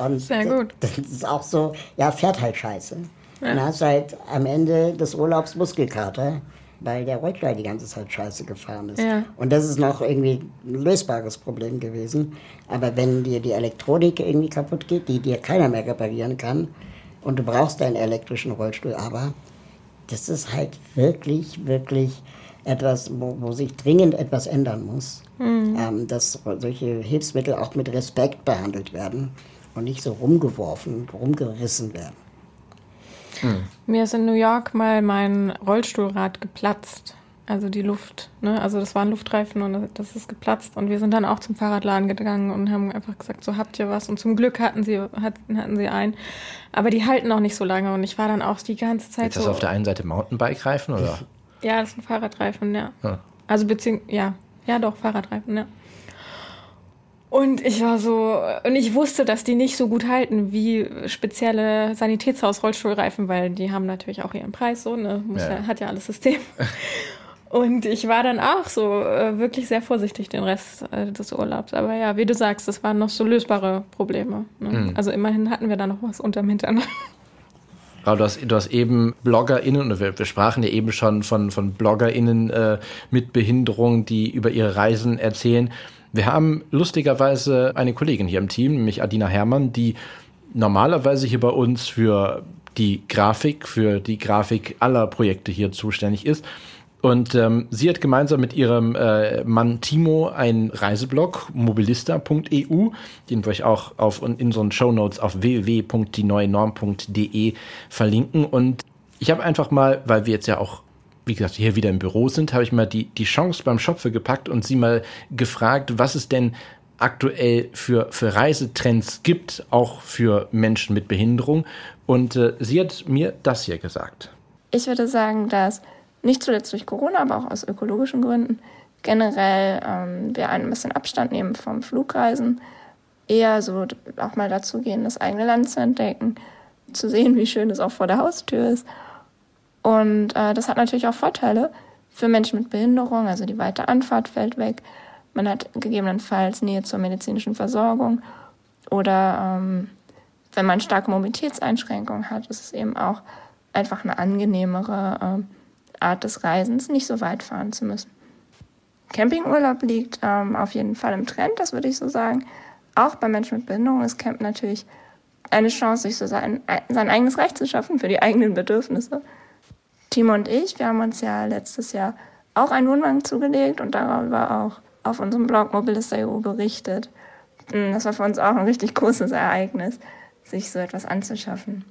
Und Sehr gut. Das, ist auch so, ja, fährt halt scheiße. Ja. Dann hast du halt am Ende des Urlaubs Muskelkater, weil der Rollstuhl die ganze Zeit scheiße gefahren ist. Ja. Und das ist noch irgendwie ein lösbares Problem gewesen. Aber wenn dir die Elektronik irgendwie kaputt geht, die dir keiner mehr reparieren kann, und du brauchst deinen elektrischen Rollstuhl, aber das ist halt wirklich, wirklich etwas, wo, wo sich dringend etwas ändern muss. Mhm. Ähm, dass solche Hilfsmittel auch mit Respekt behandelt werden und nicht so rumgeworfen, rumgerissen werden. Mhm. Mir ist in New York mal mein Rollstuhlrad geplatzt. Also die Luft, ne? Also das waren Luftreifen und das ist geplatzt. Und wir sind dann auch zum Fahrradladen gegangen und haben einfach gesagt, so habt ihr was. Und zum Glück hatten sie, hatten, hatten sie einen. Aber die halten auch nicht so lange. Und ich war dann auch die ganze Zeit. Ist das so, auf der einen Seite Mountainbike-Reifen oder? Ja, das ist ein Fahrradreifen, ja. ja. Also beziehungsweise, ja, ja doch, Fahrradreifen, ja. Und ich war so, und ich wusste, dass die nicht so gut halten wie spezielle Sanitätshaus-Rollstuhlreifen, weil die haben natürlich auch ihren Preis, so, ne? Muss ja. Ja, hat ja alles System. Und ich war dann auch so äh, wirklich sehr vorsichtig den Rest äh, des Urlaubs. Aber ja, wie du sagst, das waren noch so lösbare Probleme. Ne? Mhm. Also immerhin hatten wir da noch was unterm Hintern. Aber du hast, du hast eben BloggerInnen, und wir, wir sprachen ja eben schon von, von BloggerInnen äh, mit Behinderung, die über ihre Reisen erzählen. Wir haben lustigerweise eine Kollegin hier im Team, nämlich Adina Herrmann, die normalerweise hier bei uns für die Grafik, für die Grafik aller Projekte hier zuständig ist. Und ähm, sie hat gemeinsam mit ihrem äh, Mann Timo einen Reiseblog, mobilista.eu, den wir euch auch auf in unseren Show Notes auf www.dieneuenorm.de verlinken. Und ich habe einfach mal, weil wir jetzt ja auch, wie gesagt, hier wieder im Büro sind, habe ich mal die, die Chance beim Schopfe gepackt und sie mal gefragt, was es denn aktuell für, für Reisetrends gibt, auch für Menschen mit Behinderung. Und äh, sie hat mir das hier gesagt. Ich würde sagen, dass nicht zuletzt durch Corona, aber auch aus ökologischen Gründen, generell ähm, wir ein bisschen Abstand nehmen vom Flugreisen, eher so auch mal dazu gehen, das eigene Land zu entdecken, zu sehen, wie schön es auch vor der Haustür ist. Und äh, das hat natürlich auch Vorteile, Für Menschen mit Behinderung, also die weite Anfahrt fällt weg. Man hat gegebenenfalls Nähe zur medizinischen Versorgung. Oder ähm, wenn man starke Mobilitätseinschränkungen hat, ist es eben auch einfach eine angenehmere äh, Art des Reisens, nicht so weit fahren zu müssen. Campingurlaub liegt ähm, auf jeden Fall im Trend, das würde ich so sagen. Auch bei Menschen mit Behinderung ist Camp natürlich eine Chance, sich so sein, sein eigenes Recht zu schaffen für die eigenen Bedürfnisse. Timo und ich, wir haben uns ja letztes Jahr auch einen Wohnwagen zugelegt und darüber auch auf unserem Blog Mobilist.eu berichtet. Hm, das war für uns auch ein richtig großes Ereignis, sich so etwas anzuschaffen.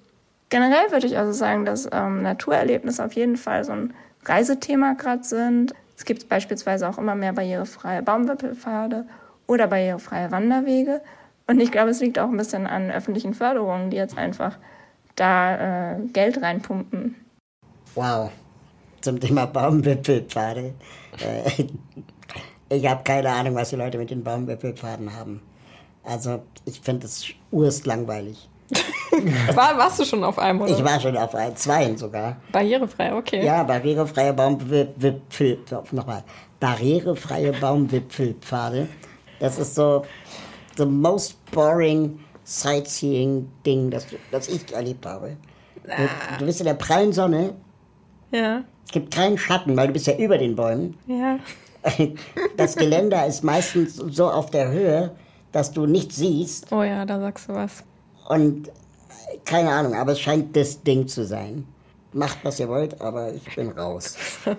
Generell würde ich also sagen, dass ähm, Naturerlebnisse auf jeden Fall so ein Reisethema gerade sind. Es gibt beispielsweise auch immer mehr barrierefreie Baumwipfelpfade oder barrierefreie Wanderwege. Und ich glaube, es liegt auch ein bisschen an öffentlichen Förderungen, die jetzt einfach da äh, Geld reinpumpen. Wow, zum Thema Baumwipfelpfade. Äh, ich habe keine Ahnung, was die Leute mit den Baumwipfelpfaden haben. Also ich finde es urst langweilig. war, warst du schon auf einem, oder? Ich war schon auf einem, zweien sogar. Barrierefrei, okay. Ja, barrierefreie Baumwipfel, nochmal, barrierefreie Baumwipfelpfade. Das ist so the most boring Sightseeing-Ding, das, das ich erlebt habe. Du, du bist in der prallen Sonne. Ja. Es gibt keinen Schatten, weil du bist ja über den Bäumen. Ja. Das Geländer ist meistens so auf der Höhe, dass du nichts siehst. Oh ja, da sagst du was. Und keine Ahnung, aber es scheint das Ding zu sein. Macht, was ihr wollt, aber ich bin raus.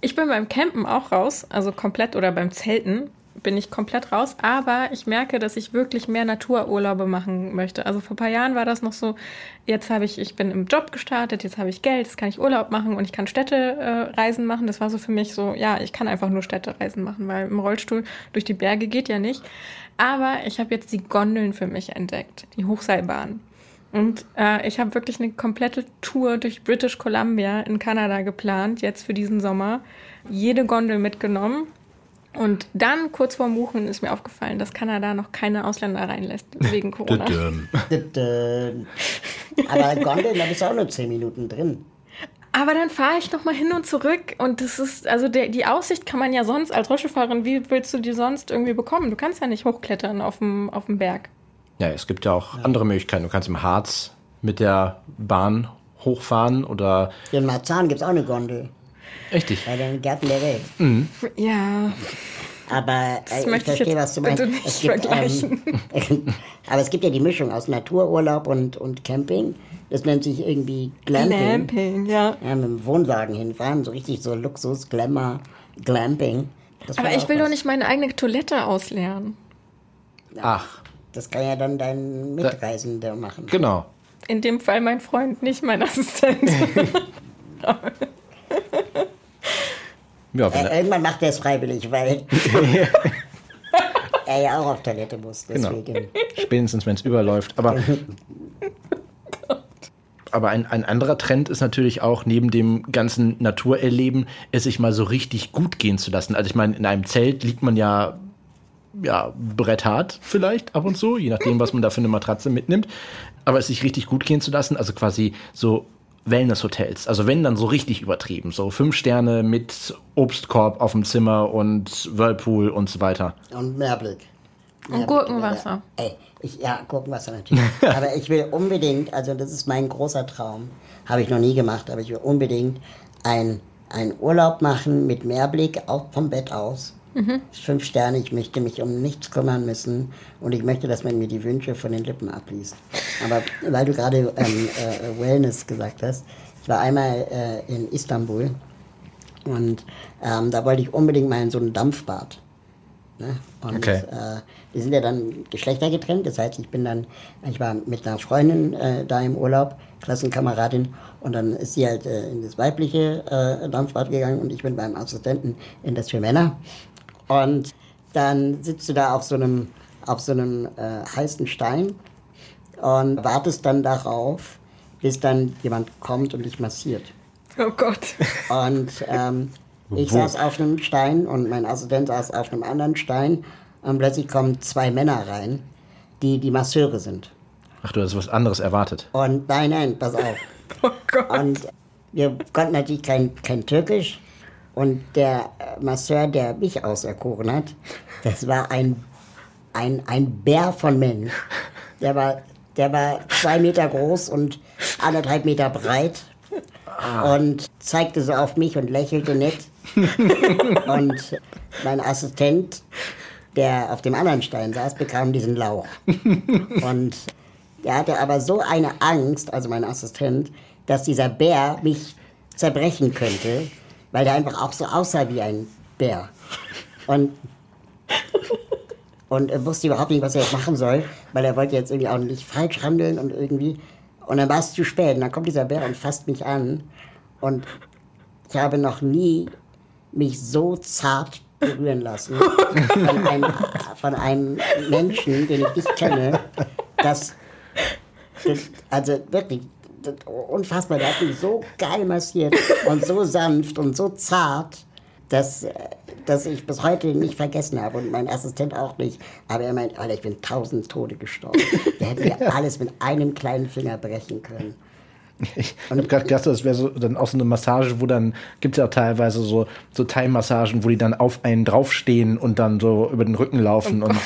Ich bin beim Campen auch raus, also komplett oder beim Zelten bin ich komplett raus, aber ich merke, dass ich wirklich mehr Natururlaube machen möchte. Also vor ein paar Jahren war das noch so, jetzt habe ich, ich bin im Job gestartet, jetzt habe ich Geld, jetzt kann ich Urlaub machen und ich kann Städtereisen äh, machen. Das war so für mich so, ja, ich kann einfach nur Städtereisen machen, weil im Rollstuhl durch die Berge geht ja nicht. Aber ich habe jetzt die Gondeln für mich entdeckt, die Hochseilbahn. Und äh, ich habe wirklich eine komplette Tour durch British Columbia in Kanada geplant, jetzt für diesen Sommer. Jede Gondel mitgenommen und dann, kurz vor Muchen, ist mir aufgefallen, dass Kanada noch keine Ausländer reinlässt wegen Corona. Aber Gondeln, da bist du auch nur zehn Minuten drin. Aber dann fahre ich noch mal hin und zurück und das ist, also der, die Aussicht kann man ja sonst als Rollstuhlfahrerin, wie willst du die sonst irgendwie bekommen? Du kannst ja nicht hochklettern auf dem, auf dem Berg. Ja, es gibt ja auch ja. andere Möglichkeiten. Du kannst im Harz mit der Bahn hochfahren oder... In Marzahn gibt es auch eine Gondel. Richtig. Bei den Gärten der Welt. Mhm. Ja. Aber äh, ich verstehe, was du meinst. Nicht es gibt, ähm, aber es gibt ja die Mischung aus Natururlaub und, und Camping. Das nennt sich irgendwie Glamping. Glamping, ja. ja. Mit dem Wohnwagen hinfahren, so richtig so Luxus, Glamour, Glamping. aber ich will was. doch nicht meine eigene Toilette ausleeren. Ach. Das kann ja dann dein Mitreisender machen. Genau. In dem Fall mein Freund, nicht mein Assistent. Ja, äh, irgendwann macht er es freiwillig, weil er ja auch auf Toilette muss. Genau. Deswegen. Genau. Spätestens, wenn es überläuft. Aber, aber ein, ein anderer Trend ist natürlich auch, neben dem ganzen Naturerleben, es sich mal so richtig gut gehen zu lassen. Also ich meine, in einem Zelt liegt man ja ja, bretthart vielleicht ab und zu, je nachdem, was man da für eine Matratze mitnimmt. Aber es sich richtig gut gehen zu lassen, also quasi so Wellness-Hotels. Also wenn dann so richtig übertrieben. So fünf Sterne mit Obstkorb auf dem Zimmer und Whirlpool und so weiter. Und Meerblick. Und Gurkenwasser. Ey, ich, ja, Gurkenwasser natürlich. aber ich will unbedingt, also das ist mein großer Traum, habe ich noch nie gemacht, aber ich will unbedingt einen Urlaub machen mit Meerblick, auch vom Bett aus. Mhm. Fünf Sterne, ich möchte mich um nichts kümmern müssen und ich möchte, dass man mir die Wünsche von den Lippen abliest. Aber weil du gerade ähm, äh, Wellness gesagt hast, ich war einmal äh, in Istanbul und ähm, da wollte ich unbedingt mal in so ein Dampfbad. Ne? Und okay. äh, die sind ja dann geschlechtergetrennt, das heißt, ich bin dann, ich war mit einer Freundin äh, da im Urlaub, Klassenkameradin, und dann ist sie halt äh, in das weibliche äh, Dampfbad gegangen und ich bin beim Assistenten in das für Männer. Und dann sitzt du da auf so einem, auf so einem äh, heißen Stein und wartest dann darauf, bis dann jemand kommt und dich massiert. Oh Gott. Und ähm, ich Wo? saß auf einem Stein und mein Assistent saß auf einem anderen Stein und plötzlich kommen zwei Männer rein, die die Masseure sind. Ach, du hast was anderes erwartet. Und nein, nein, pass auf. Oh Gott. Und wir konnten natürlich kein, kein Türkisch Und der äh, Masseur, der mich auserkoren hat, das war ein, ein, ein Bär von Mensch. Der war, der war zwei Meter groß und anderthalb Meter breit und zeigte so auf mich und lächelte nett. und mein Assistent, der auf dem anderen Stein saß, bekam diesen Lauch. Und der hatte aber so eine Angst, also mein Assistent, dass dieser Bär mich zerbrechen könnte, weil der einfach auch so aussah wie ein Bär. Und, und er wusste überhaupt nicht, was er jetzt machen soll, weil er wollte jetzt irgendwie auch nicht falsch handeln und irgendwie. Und dann war es zu spät. Und dann kommt dieser Bär und fasst mich an. Und ich habe noch nie mich so zart berühren lassen von einem, von einem Menschen, den ich nicht kenne, dass, das, also wirklich, unfassbar, der hat mich so geil massiert und so sanft und so zart, dass, dass ich bis heute nicht vergessen habe und mein Assistent auch nicht. Aber er meint, Alter, ich bin tausend Tode gestorben. Der hätte mir alles mit einem kleinen Finger brechen können. Ich habe gerade gedacht, das wäre so dann auch so eine Massage, wo dann gibt es ja teilweise so, so Thai-Massagen, wo die dann auf einen draufstehen und dann so über den Rücken laufen. Oh und,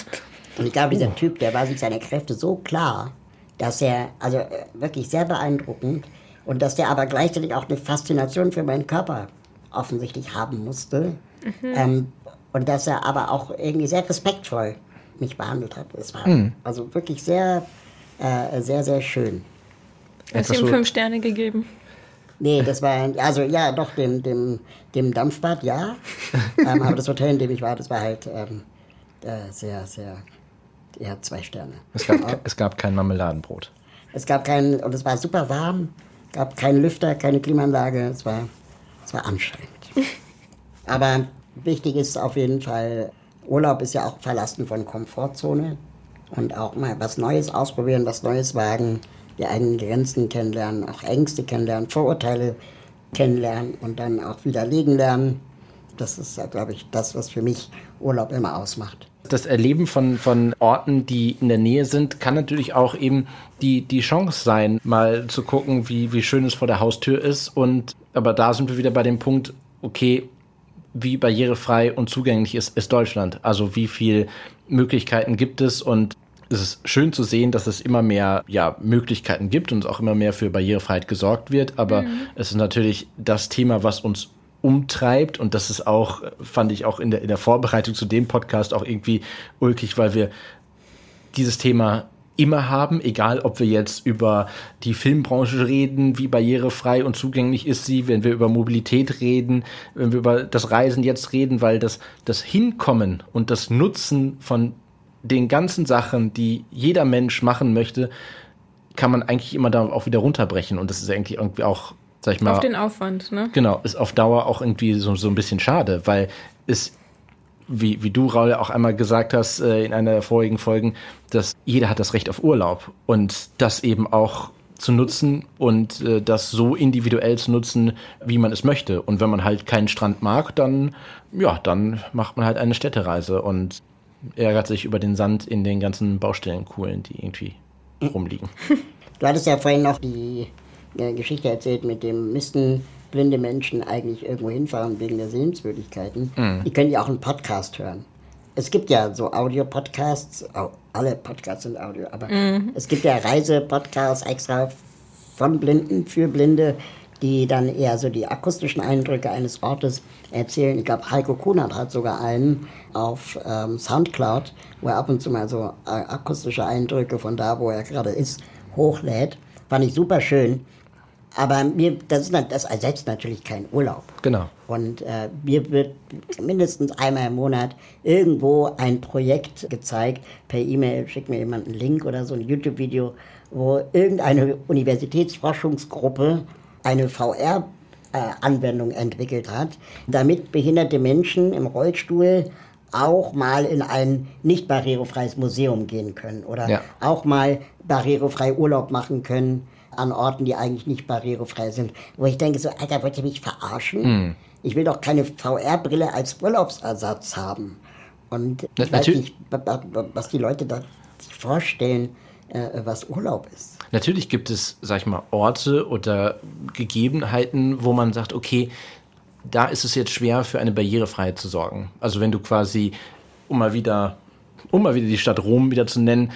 und ich glaube, dieser Typ, der war sich seiner Kräfte so klar, dass er, also äh, wirklich sehr beeindruckend, und dass der aber gleichzeitig auch eine Faszination für meinen Körper offensichtlich haben musste. Ähm, und dass er aber auch irgendwie sehr respektvoll mich behandelt hat. Es war also wirklich sehr, äh, sehr, sehr schön. Hast Etwas ihm fünf Sterne gegeben. Nee, das war, also ja, doch, dem, dem, dem Dampfbad, ja. ähm, aber das Hotel, in dem ich war, das war halt ähm, äh, sehr, sehr, ja, zwei Sterne. es, gab, es gab kein Marmeladenbrot. Es gab keinen, und es war super warm, gab keinen Lüfter, keine Klimaanlage, es war, es war anstrengend. Aber wichtig ist auf jeden Fall, Urlaub ist ja auch Verlassen von Komfortzone und auch mal was Neues ausprobieren, was Neues wagen, die eigenen Grenzen kennenlernen, auch Ängste kennenlernen, Vorurteile kennenlernen und dann auch widerlegen lernen. Das ist ja, glaube ich, das, was für mich Urlaub immer ausmacht. Das Erleben von, von Orten, die in der Nähe sind, kann natürlich auch eben die, die Chance sein, mal zu gucken, wie, wie schön es vor der Haustür ist. Und aber da sind wir wieder bei dem Punkt, okay, wie barrierefrei und zugänglich ist, ist Deutschland. Also wie viel Möglichkeiten gibt es und es ist schön zu sehen, dass es immer mehr ja, Möglichkeiten gibt und es auch immer mehr für Barrierefreiheit gesorgt wird. Aber es ist natürlich das Thema, was uns umtreibt. Und das ist auch, fand ich auch in der, in der Vorbereitung zu dem Podcast auch irgendwie ulkig, weil wir dieses Thema immer haben, egal ob wir jetzt über die Filmbranche reden, wie barrierefrei und zugänglich ist sie, wenn wir über Mobilität reden, wenn wir über das Reisen jetzt reden, weil das, das Hinkommen und das Nutzen von den ganzen Sachen, die jeder Mensch machen möchte, kann man eigentlich immer da auch wieder runterbrechen. Und das ist eigentlich irgendwie auch, sag ich mal, Auf den Aufwand, ne? Genau, ist auf Dauer auch irgendwie so, so ein bisschen schade, weil es, wie, wie du, Raul, auch einmal gesagt hast äh, in einer der vorigen Folgen, dass jeder hat das Recht auf Urlaub und das eben auch zu nutzen und äh, das so individuell zu nutzen, wie man es möchte. Und wenn man halt keinen Strand mag, dann, ja, dann macht man halt eine Städtereise und ärgert sich über den Sand in den ganzen Baustellenkuhlen, die irgendwie rumliegen. Du hattest ja vorhin noch die Geschichte erzählt, mit dem müssten blinde Menschen eigentlich irgendwo hinfahren wegen der Sehenswürdigkeiten. Die können ja auch einen Podcast hören. Es gibt ja so Audio-Podcasts, au- alle Podcasts sind Audio, aber es gibt ja Reise-Podcasts extra von Blinden für Blinde, die dann eher so die akustischen Eindrücke eines Ortes erzählen. Ich glaube, Heiko Kunert hat sogar einen auf ähm, Soundcloud, wo er ab und zu mal so äh, akustische Eindrücke von da, wo er gerade ist, hochlädt. Fand ich super schön. Aber mir, das, ist, das ersetzt natürlich keinen Urlaub. Genau. Und äh, mir wird mindestens einmal im Monat irgendwo ein Projekt gezeigt. Per E-Mail schickt mir jemand einen Link oder so ein YouTube-Video, wo irgendeine Universitätsforschungsgruppe eine VR-Anwendung entwickelt hat, damit behinderte Menschen im Rollstuhl auch mal in ein nicht barrierefreies Museum gehen können oder Ja. auch mal barrierefrei Urlaub machen können an Orten, die eigentlich nicht barrierefrei sind. Wo ich denke so, Alter, wollt ihr mich verarschen? Ich will doch keine VR-Brille als Urlaubsersatz haben. Und ich Na- weiß nicht, wa- wa- was die Leute da sich vorstellen, äh, was Urlaub ist. Natürlich gibt es, sag ich mal, Orte oder Gegebenheiten, wo man sagt, okay, da ist es jetzt schwer, für eine Barrierefreiheit zu sorgen. Also wenn du quasi, um mal wieder, um mal wieder die Stadt Rom wieder zu nennen,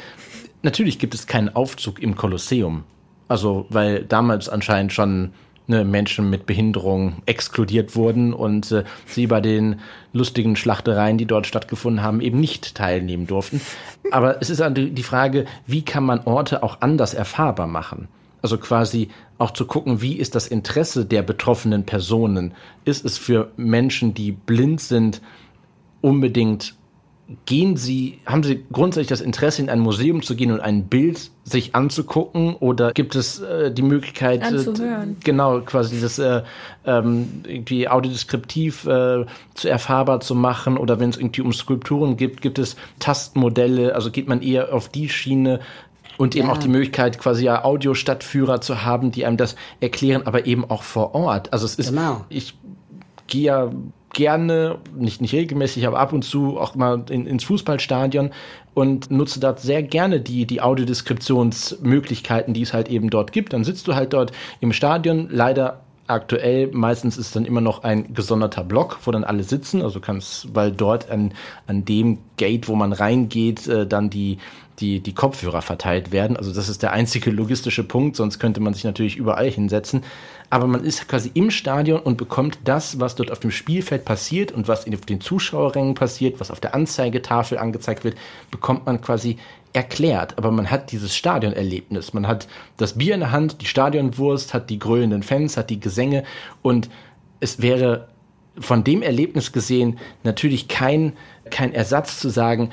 natürlich gibt es keinen Aufzug im Kolosseum. Also, weil damals anscheinend schon ne, Menschen mit Behinderung exkludiert wurden und äh, sie bei den lustigen Schlachtereien, die dort stattgefunden haben, eben nicht teilnehmen durften. Aber es ist die Frage, wie kann man Orte auch anders erfahrbar machen? Also quasi auch zu gucken, wie ist das Interesse der betroffenen Personen? Ist es für Menschen, die blind sind, unbedingt gehen Sie, haben Sie grundsätzlich das Interesse, in ein Museum zu gehen und ein Bild sich anzugucken oder gibt es äh, die Möglichkeit, Anzuhören. Äh, genau, quasi das äh, ähm, irgendwie audiodeskriptiv äh, zu erfahrbar zu machen oder wenn es irgendwie um Skulpturen gibt, gibt es Tastmodelle, also geht man eher auf die Schiene, und eben ja. auch die Möglichkeit, quasi ja Audiostadtführer zu haben, die einem das erklären, aber eben auch vor Ort. Also es ist, genau. ich gehe ja gerne, nicht, nicht regelmäßig, aber ab und zu auch mal in, ins Fußballstadion und nutze dort sehr gerne die, die Audiodeskriptionsmöglichkeiten, die es halt eben dort gibt. Dann sitzt du halt dort im Stadion, leider aktuell meistens ist dann immer noch ein gesonderter Block, wo dann alle sitzen. Also kannst, weil dort an, an dem Gate, wo man reingeht, äh, dann die, die, die Kopfhörer verteilt werden. Also das ist der einzige logistische Punkt, sonst könnte man sich natürlich überall hinsetzen aber man ist quasi im Stadion und bekommt das, was dort auf dem Spielfeld passiert und was auf den Zuschauerrängen passiert, was auf der Anzeigetafel angezeigt wird, bekommt man quasi erklärt. Aber man hat dieses Stadionerlebnis. Man hat das Bier in der Hand, die Stadionwurst, hat die grölenden Fans, hat die Gesänge und es wäre von dem Erlebnis gesehen natürlich kein, kein Ersatz zu sagen,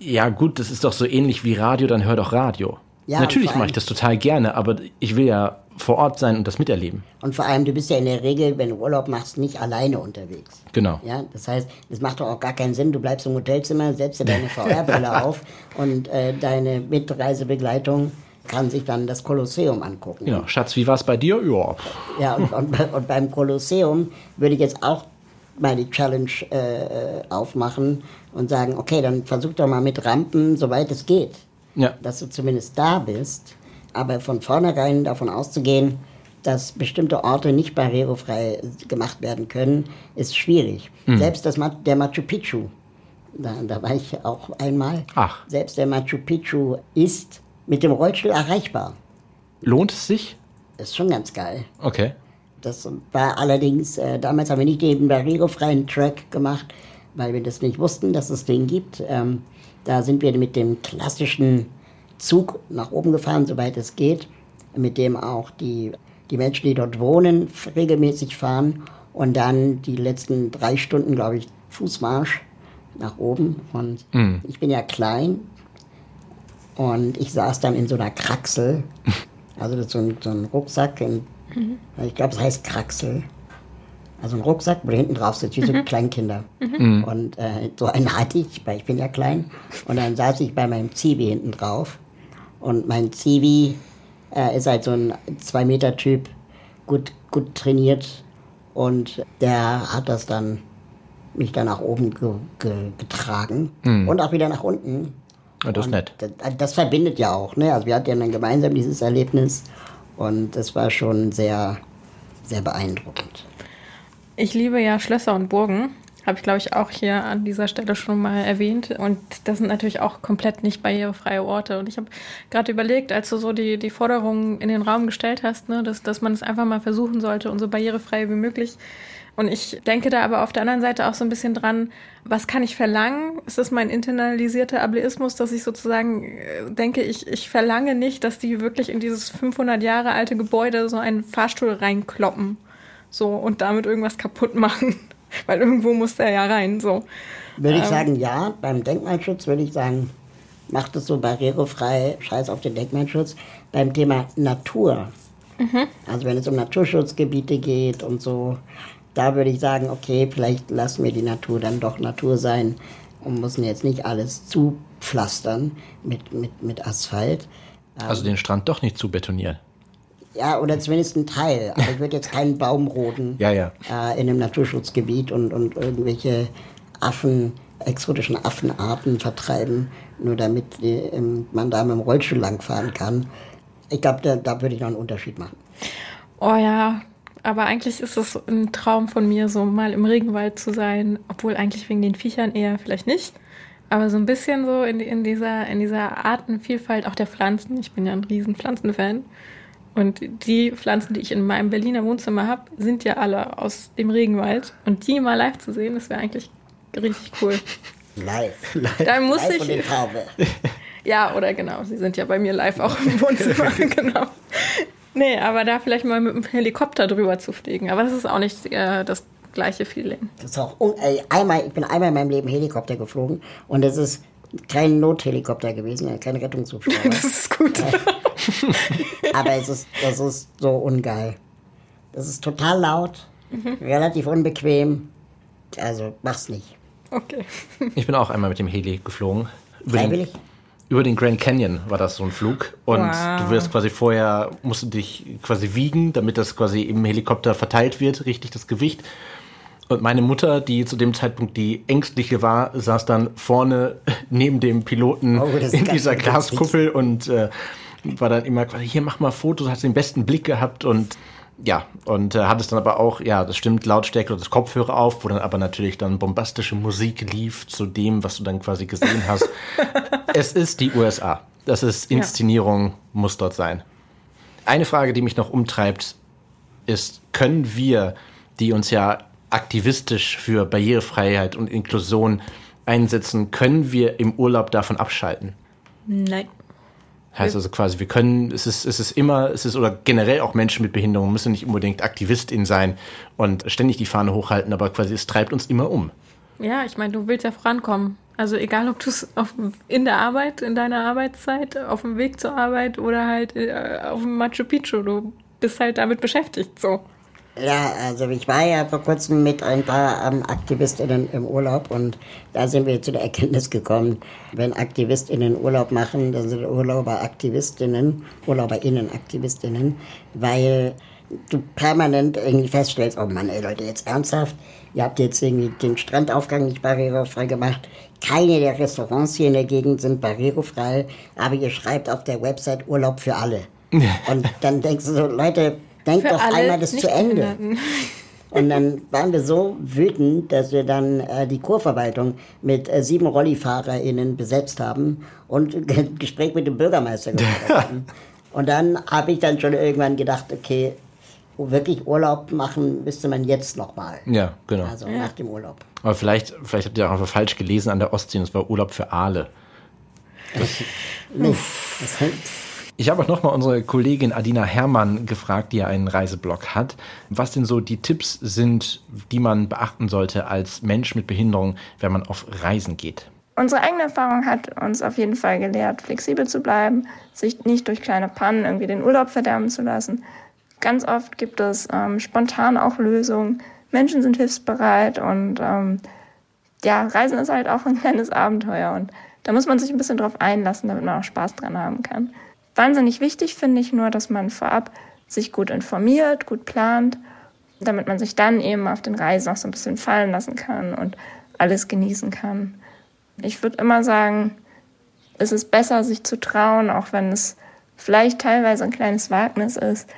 ja gut, das ist doch so ähnlich wie Radio, dann hör doch Radio. Ja, Natürlich mache ich das total gerne, aber ich will ja vor Ort sein und das miterleben. Und vor allem, du bist ja in der Regel, wenn du Urlaub machst, nicht alleine unterwegs. Genau. Ja, das heißt, es macht doch auch gar keinen Sinn, du bleibst im Hotelzimmer, setzt dir deine VR-Brille auf und äh, deine Mitreisebegleitung kann sich dann das Kolosseum angucken. Ja, Schatz, wie war es bei dir? Ja. Ja, und, und, und, beim Kolosseum würde ich jetzt auch mal die Challenge äh, aufmachen und sagen, okay, dann versuch doch mal mit Rampen, soweit es geht. Ja. Dass du zumindest da bist aber von vornherein davon auszugehen, dass bestimmte Orte nicht barrierefrei gemacht werden können, ist schwierig. Mhm. Selbst das, der Machu Picchu, da, da, war ich auch einmal, Ach. selbst der Machu Picchu ist mit dem Rollstuhl erreichbar. Lohnt es sich? ist schon ganz geil. Okay. Das war allerdings, äh, damals haben wir nicht den barrierefreien Track gemacht, weil wir das nicht wussten, dass es den gibt. Ähm, da sind wir mit dem klassischen Zug nach oben gefahren, soweit es geht, mit dem auch die, die Menschen, die dort wohnen, regelmäßig fahren und dann die letzten drei Stunden, glaube ich, Fußmarsch nach oben. Und mhm. ich bin ja klein und ich saß dann in so einer Kraxel, also so ein, so ein Rucksack, in, mhm. ich glaube, es heißt Kraxel. Also ein Rucksack, wo du hinten drauf sitzt, wie so mhm. Kleinkinder. Mhm. Und äh, so einen hatte ich, weil ich bin ja klein. Und dann saß ich bei meinem Zivi hinten drauf. Und mein Zivi äh, ist halt so ein 2-Meter-Typ, gut, gut trainiert. Und der hat das dann, mich dann nach oben ge ge getragen mhm. und auch wieder nach unten. Ja, das ist nett. Das, das, verbindet ja auch. Ne? Also wir hatten ja dann gemeinsam dieses Erlebnis und das war schon sehr, sehr beeindruckend. Ich liebe ja Schlösser und Burgen. Habe ich, glaube ich, auch hier an dieser Stelle schon mal erwähnt. Und das sind natürlich auch komplett nicht barrierefreie Orte. Und ich habe gerade überlegt, als du so die, die Forderungen in den Raum gestellt hast, ne, dass, dass man es einfach mal versuchen sollte und so barrierefrei wie möglich. Und ich denke da aber auf der anderen Seite auch so ein bisschen dran, was kann ich verlangen? Ist das mein internalisierter Ableismus, dass ich sozusagen äh, denke, ich, ich verlange nicht, dass die wirklich in dieses 500 Jahre alte Gebäude so einen Fahrstuhl reinkloppen so und damit irgendwas kaputt machen? Weil irgendwo muss der ja rein. So. Würde ich ähm, sagen, ja. Beim Denkmalschutz würde ich sagen, macht es so barrierefrei, scheiß auf den Denkmalschutz. Beim Thema Natur, mhm. also wenn es um Naturschutzgebiete geht und so, da würde ich sagen, okay, vielleicht lassen wir die Natur dann doch Natur sein und müssen jetzt nicht alles zupflastern mit, mit, mit Asphalt. Also den Strand doch nicht zu betonieren. Ja, oder zumindest ein Teil. Aber ich würde jetzt keinen Baum roden ja, ja. Äh, in einem Naturschutzgebiet und, und irgendwelche Affen, exotischen Affenarten vertreiben, nur damit die, ähm, man da mit dem Rollstuhl langfahren kann. Ich glaube, da, da würde ich noch einen Unterschied machen. Oh ja, aber eigentlich ist es ein Traum von mir, so mal im Regenwald zu sein, obwohl eigentlich wegen den Viechern eher vielleicht nicht. Aber so ein bisschen so in, in, dieser, in dieser Artenvielfalt auch der Pflanzen. Ich bin ja ein riesen Pflanzenfan. Und die Pflanzen, die ich in meinem Berliner Wohnzimmer habe, sind ja alle aus dem Regenwald. Und die mal live zu sehen, das wäre eigentlich richtig cool. Live. live. Da muss live ich. Farbe. Ja, oder genau. Sie sind ja bei mir live auch im Wohnzimmer. genau. Nee, aber da vielleicht mal mit dem Helikopter drüber zu fliegen. Aber das ist auch nicht äh, das gleiche Feeling. Das ist auch einmal, ich bin einmal in meinem Leben Helikopter geflogen und es ist kein Nothelikopter gewesen, kein Rettungshubschrauber. das ist gut. Aber es ist, das ist so ungeil. Das ist total laut, mhm. relativ unbequem. Also mach's nicht. Okay. Ich bin auch einmal mit dem Heli geflogen. Freiwillig? Den, über den Grand Canyon war das so ein Flug. Und wow. du wirst quasi vorher, musst du dich quasi wiegen, damit das quasi im Helikopter verteilt wird, richtig das Gewicht. Und meine Mutter, die zu dem Zeitpunkt die ängstliche war, saß dann vorne neben dem Piloten oh, in dieser Glaskuppel und äh, war dann immer quasi, hier mach mal Fotos, hat den besten Blick gehabt und ja, und äh, hat es dann aber auch, ja, das stimmt, Lautstärke oder das Kopfhörer auf, wo dann aber natürlich dann bombastische Musik lief zu dem, was du dann quasi gesehen hast. es ist die USA. Das ist Inszenierung, ja. muss dort sein. Eine Frage, die mich noch umtreibt, ist, können wir, die uns ja aktivistisch für Barrierefreiheit und Inklusion einsetzen, können wir im Urlaub davon abschalten? Nein. Heißt also quasi, wir können, es ist, es ist immer, es ist oder generell auch Menschen mit Behinderung müssen nicht unbedingt Aktivistin sein und ständig die Fahne hochhalten, aber quasi es treibt uns immer um. Ja, ich meine, du willst ja vorankommen. Also egal, ob du es in der Arbeit, in deiner Arbeitszeit, auf dem Weg zur Arbeit oder halt äh, auf dem Machu Picchu, du bist halt damit beschäftigt, so. Ja, also ich war ja vor kurzem mit ein paar ähm, AktivistInnen im Urlaub und da sind wir zu der Erkenntnis gekommen, wenn AktivistInnen Urlaub machen, dann sind Urlauber AktivistInnen, UrlauberInnen AktivistInnen, weil du permanent irgendwie feststellst, oh Mann, ey Leute, jetzt ernsthaft, ihr habt jetzt irgendwie den Strandaufgang nicht barrierefrei gemacht, keine der Restaurants hier in der Gegend sind barrierefrei, aber ihr schreibt auf der Website Urlaub für alle. Und dann denkst du so, Leute, Denk doch einmal das zu Ende. Und dann waren wir so wütend, dass wir dann äh, die Kurverwaltung mit äh, sieben RollifahrerInnen besetzt haben und ein Gespräch mit dem Bürgermeister gemacht haben. Und dann habe ich dann schon irgendwann gedacht, okay, wirklich Urlaub machen müsste man jetzt nochmal. Ja, genau. Also ja. nach dem Urlaub. Aber vielleicht, vielleicht habt ihr auch einfach falsch gelesen an der Ostsee, das war Urlaub für Aale. Das, nee, das, ich habe auch nochmal unsere Kollegin Adina Herrmann gefragt, die ja einen Reiseblog hat, was denn so die Tipps sind, die man beachten sollte als Mensch mit Behinderung, wenn man auf Reisen geht. Unsere eigene Erfahrung hat uns auf jeden Fall gelehrt, flexibel zu bleiben, sich nicht durch kleine Pannen irgendwie den Urlaub verderben zu lassen. Ganz oft gibt es ähm, spontan auch Lösungen. Menschen sind hilfsbereit und ähm, ja, Reisen ist halt auch ein kleines Abenteuer und da muss man sich ein bisschen drauf einlassen, damit man auch Spaß dran haben kann. Wahnsinnig wichtig finde ich nur, dass man vorab sich gut informiert, gut plant, damit man sich dann eben auf den Reisen auch so ein bisschen fallen lassen kann und alles genießen kann. Ich würde immer sagen, es ist besser, sich zu trauen, auch wenn es vielleicht teilweise ein kleines Wagnis ist,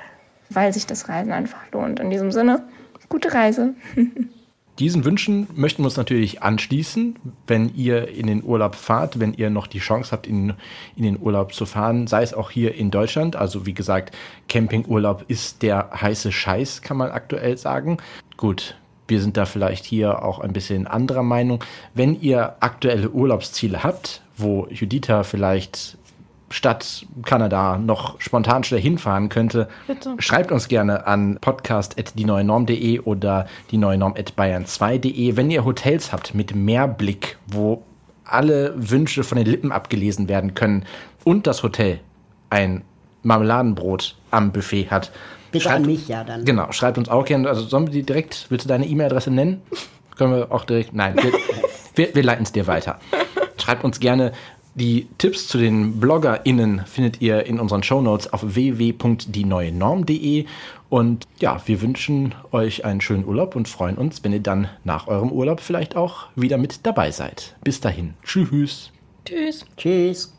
weil sich das Reisen einfach lohnt. In diesem Sinne, gute Reise. Diesen Wünschen möchten wir uns natürlich anschließen, wenn ihr in den Urlaub fahrt, wenn ihr noch die Chance habt, in, in den Urlaub zu fahren, sei es auch hier in Deutschland. Also wie gesagt, Campingurlaub ist der heiße Scheiß, kann man aktuell sagen. Gut, wir sind da vielleicht hier auch ein bisschen anderer Meinung. Wenn ihr aktuelle Urlaubsziele habt, wo Juditha vielleicht statt Kanada noch spontan schnell hinfahren könnte, Bitte. schreibt uns gerne an podcast.dieneuenorm.de oder die neue Norm.bayern2.de. Wenn ihr Hotels habt mit Mehrblick, wo alle Wünsche von den Lippen abgelesen werden können und das Hotel ein Marmeladenbrot am Buffet hat. Bitte schreibt, an mich, ja, dann. Genau, schreibt uns auch gerne. Also sollen wir die direkt, willst du deine E-Mail-Adresse nennen? Können wir auch direkt, nein, wir, wir, wir leiten es dir weiter. Schreibt uns gerne, die Tipps zu den BloggerInnen findet ihr in unseren Shownotes auf www.dieneuenorm.de. Und ja, wir wünschen euch einen schönen Urlaub und freuen uns, wenn ihr dann nach eurem Urlaub vielleicht auch wieder mit dabei seid. Bis dahin. Tschüss. Tschüss. Tschüss.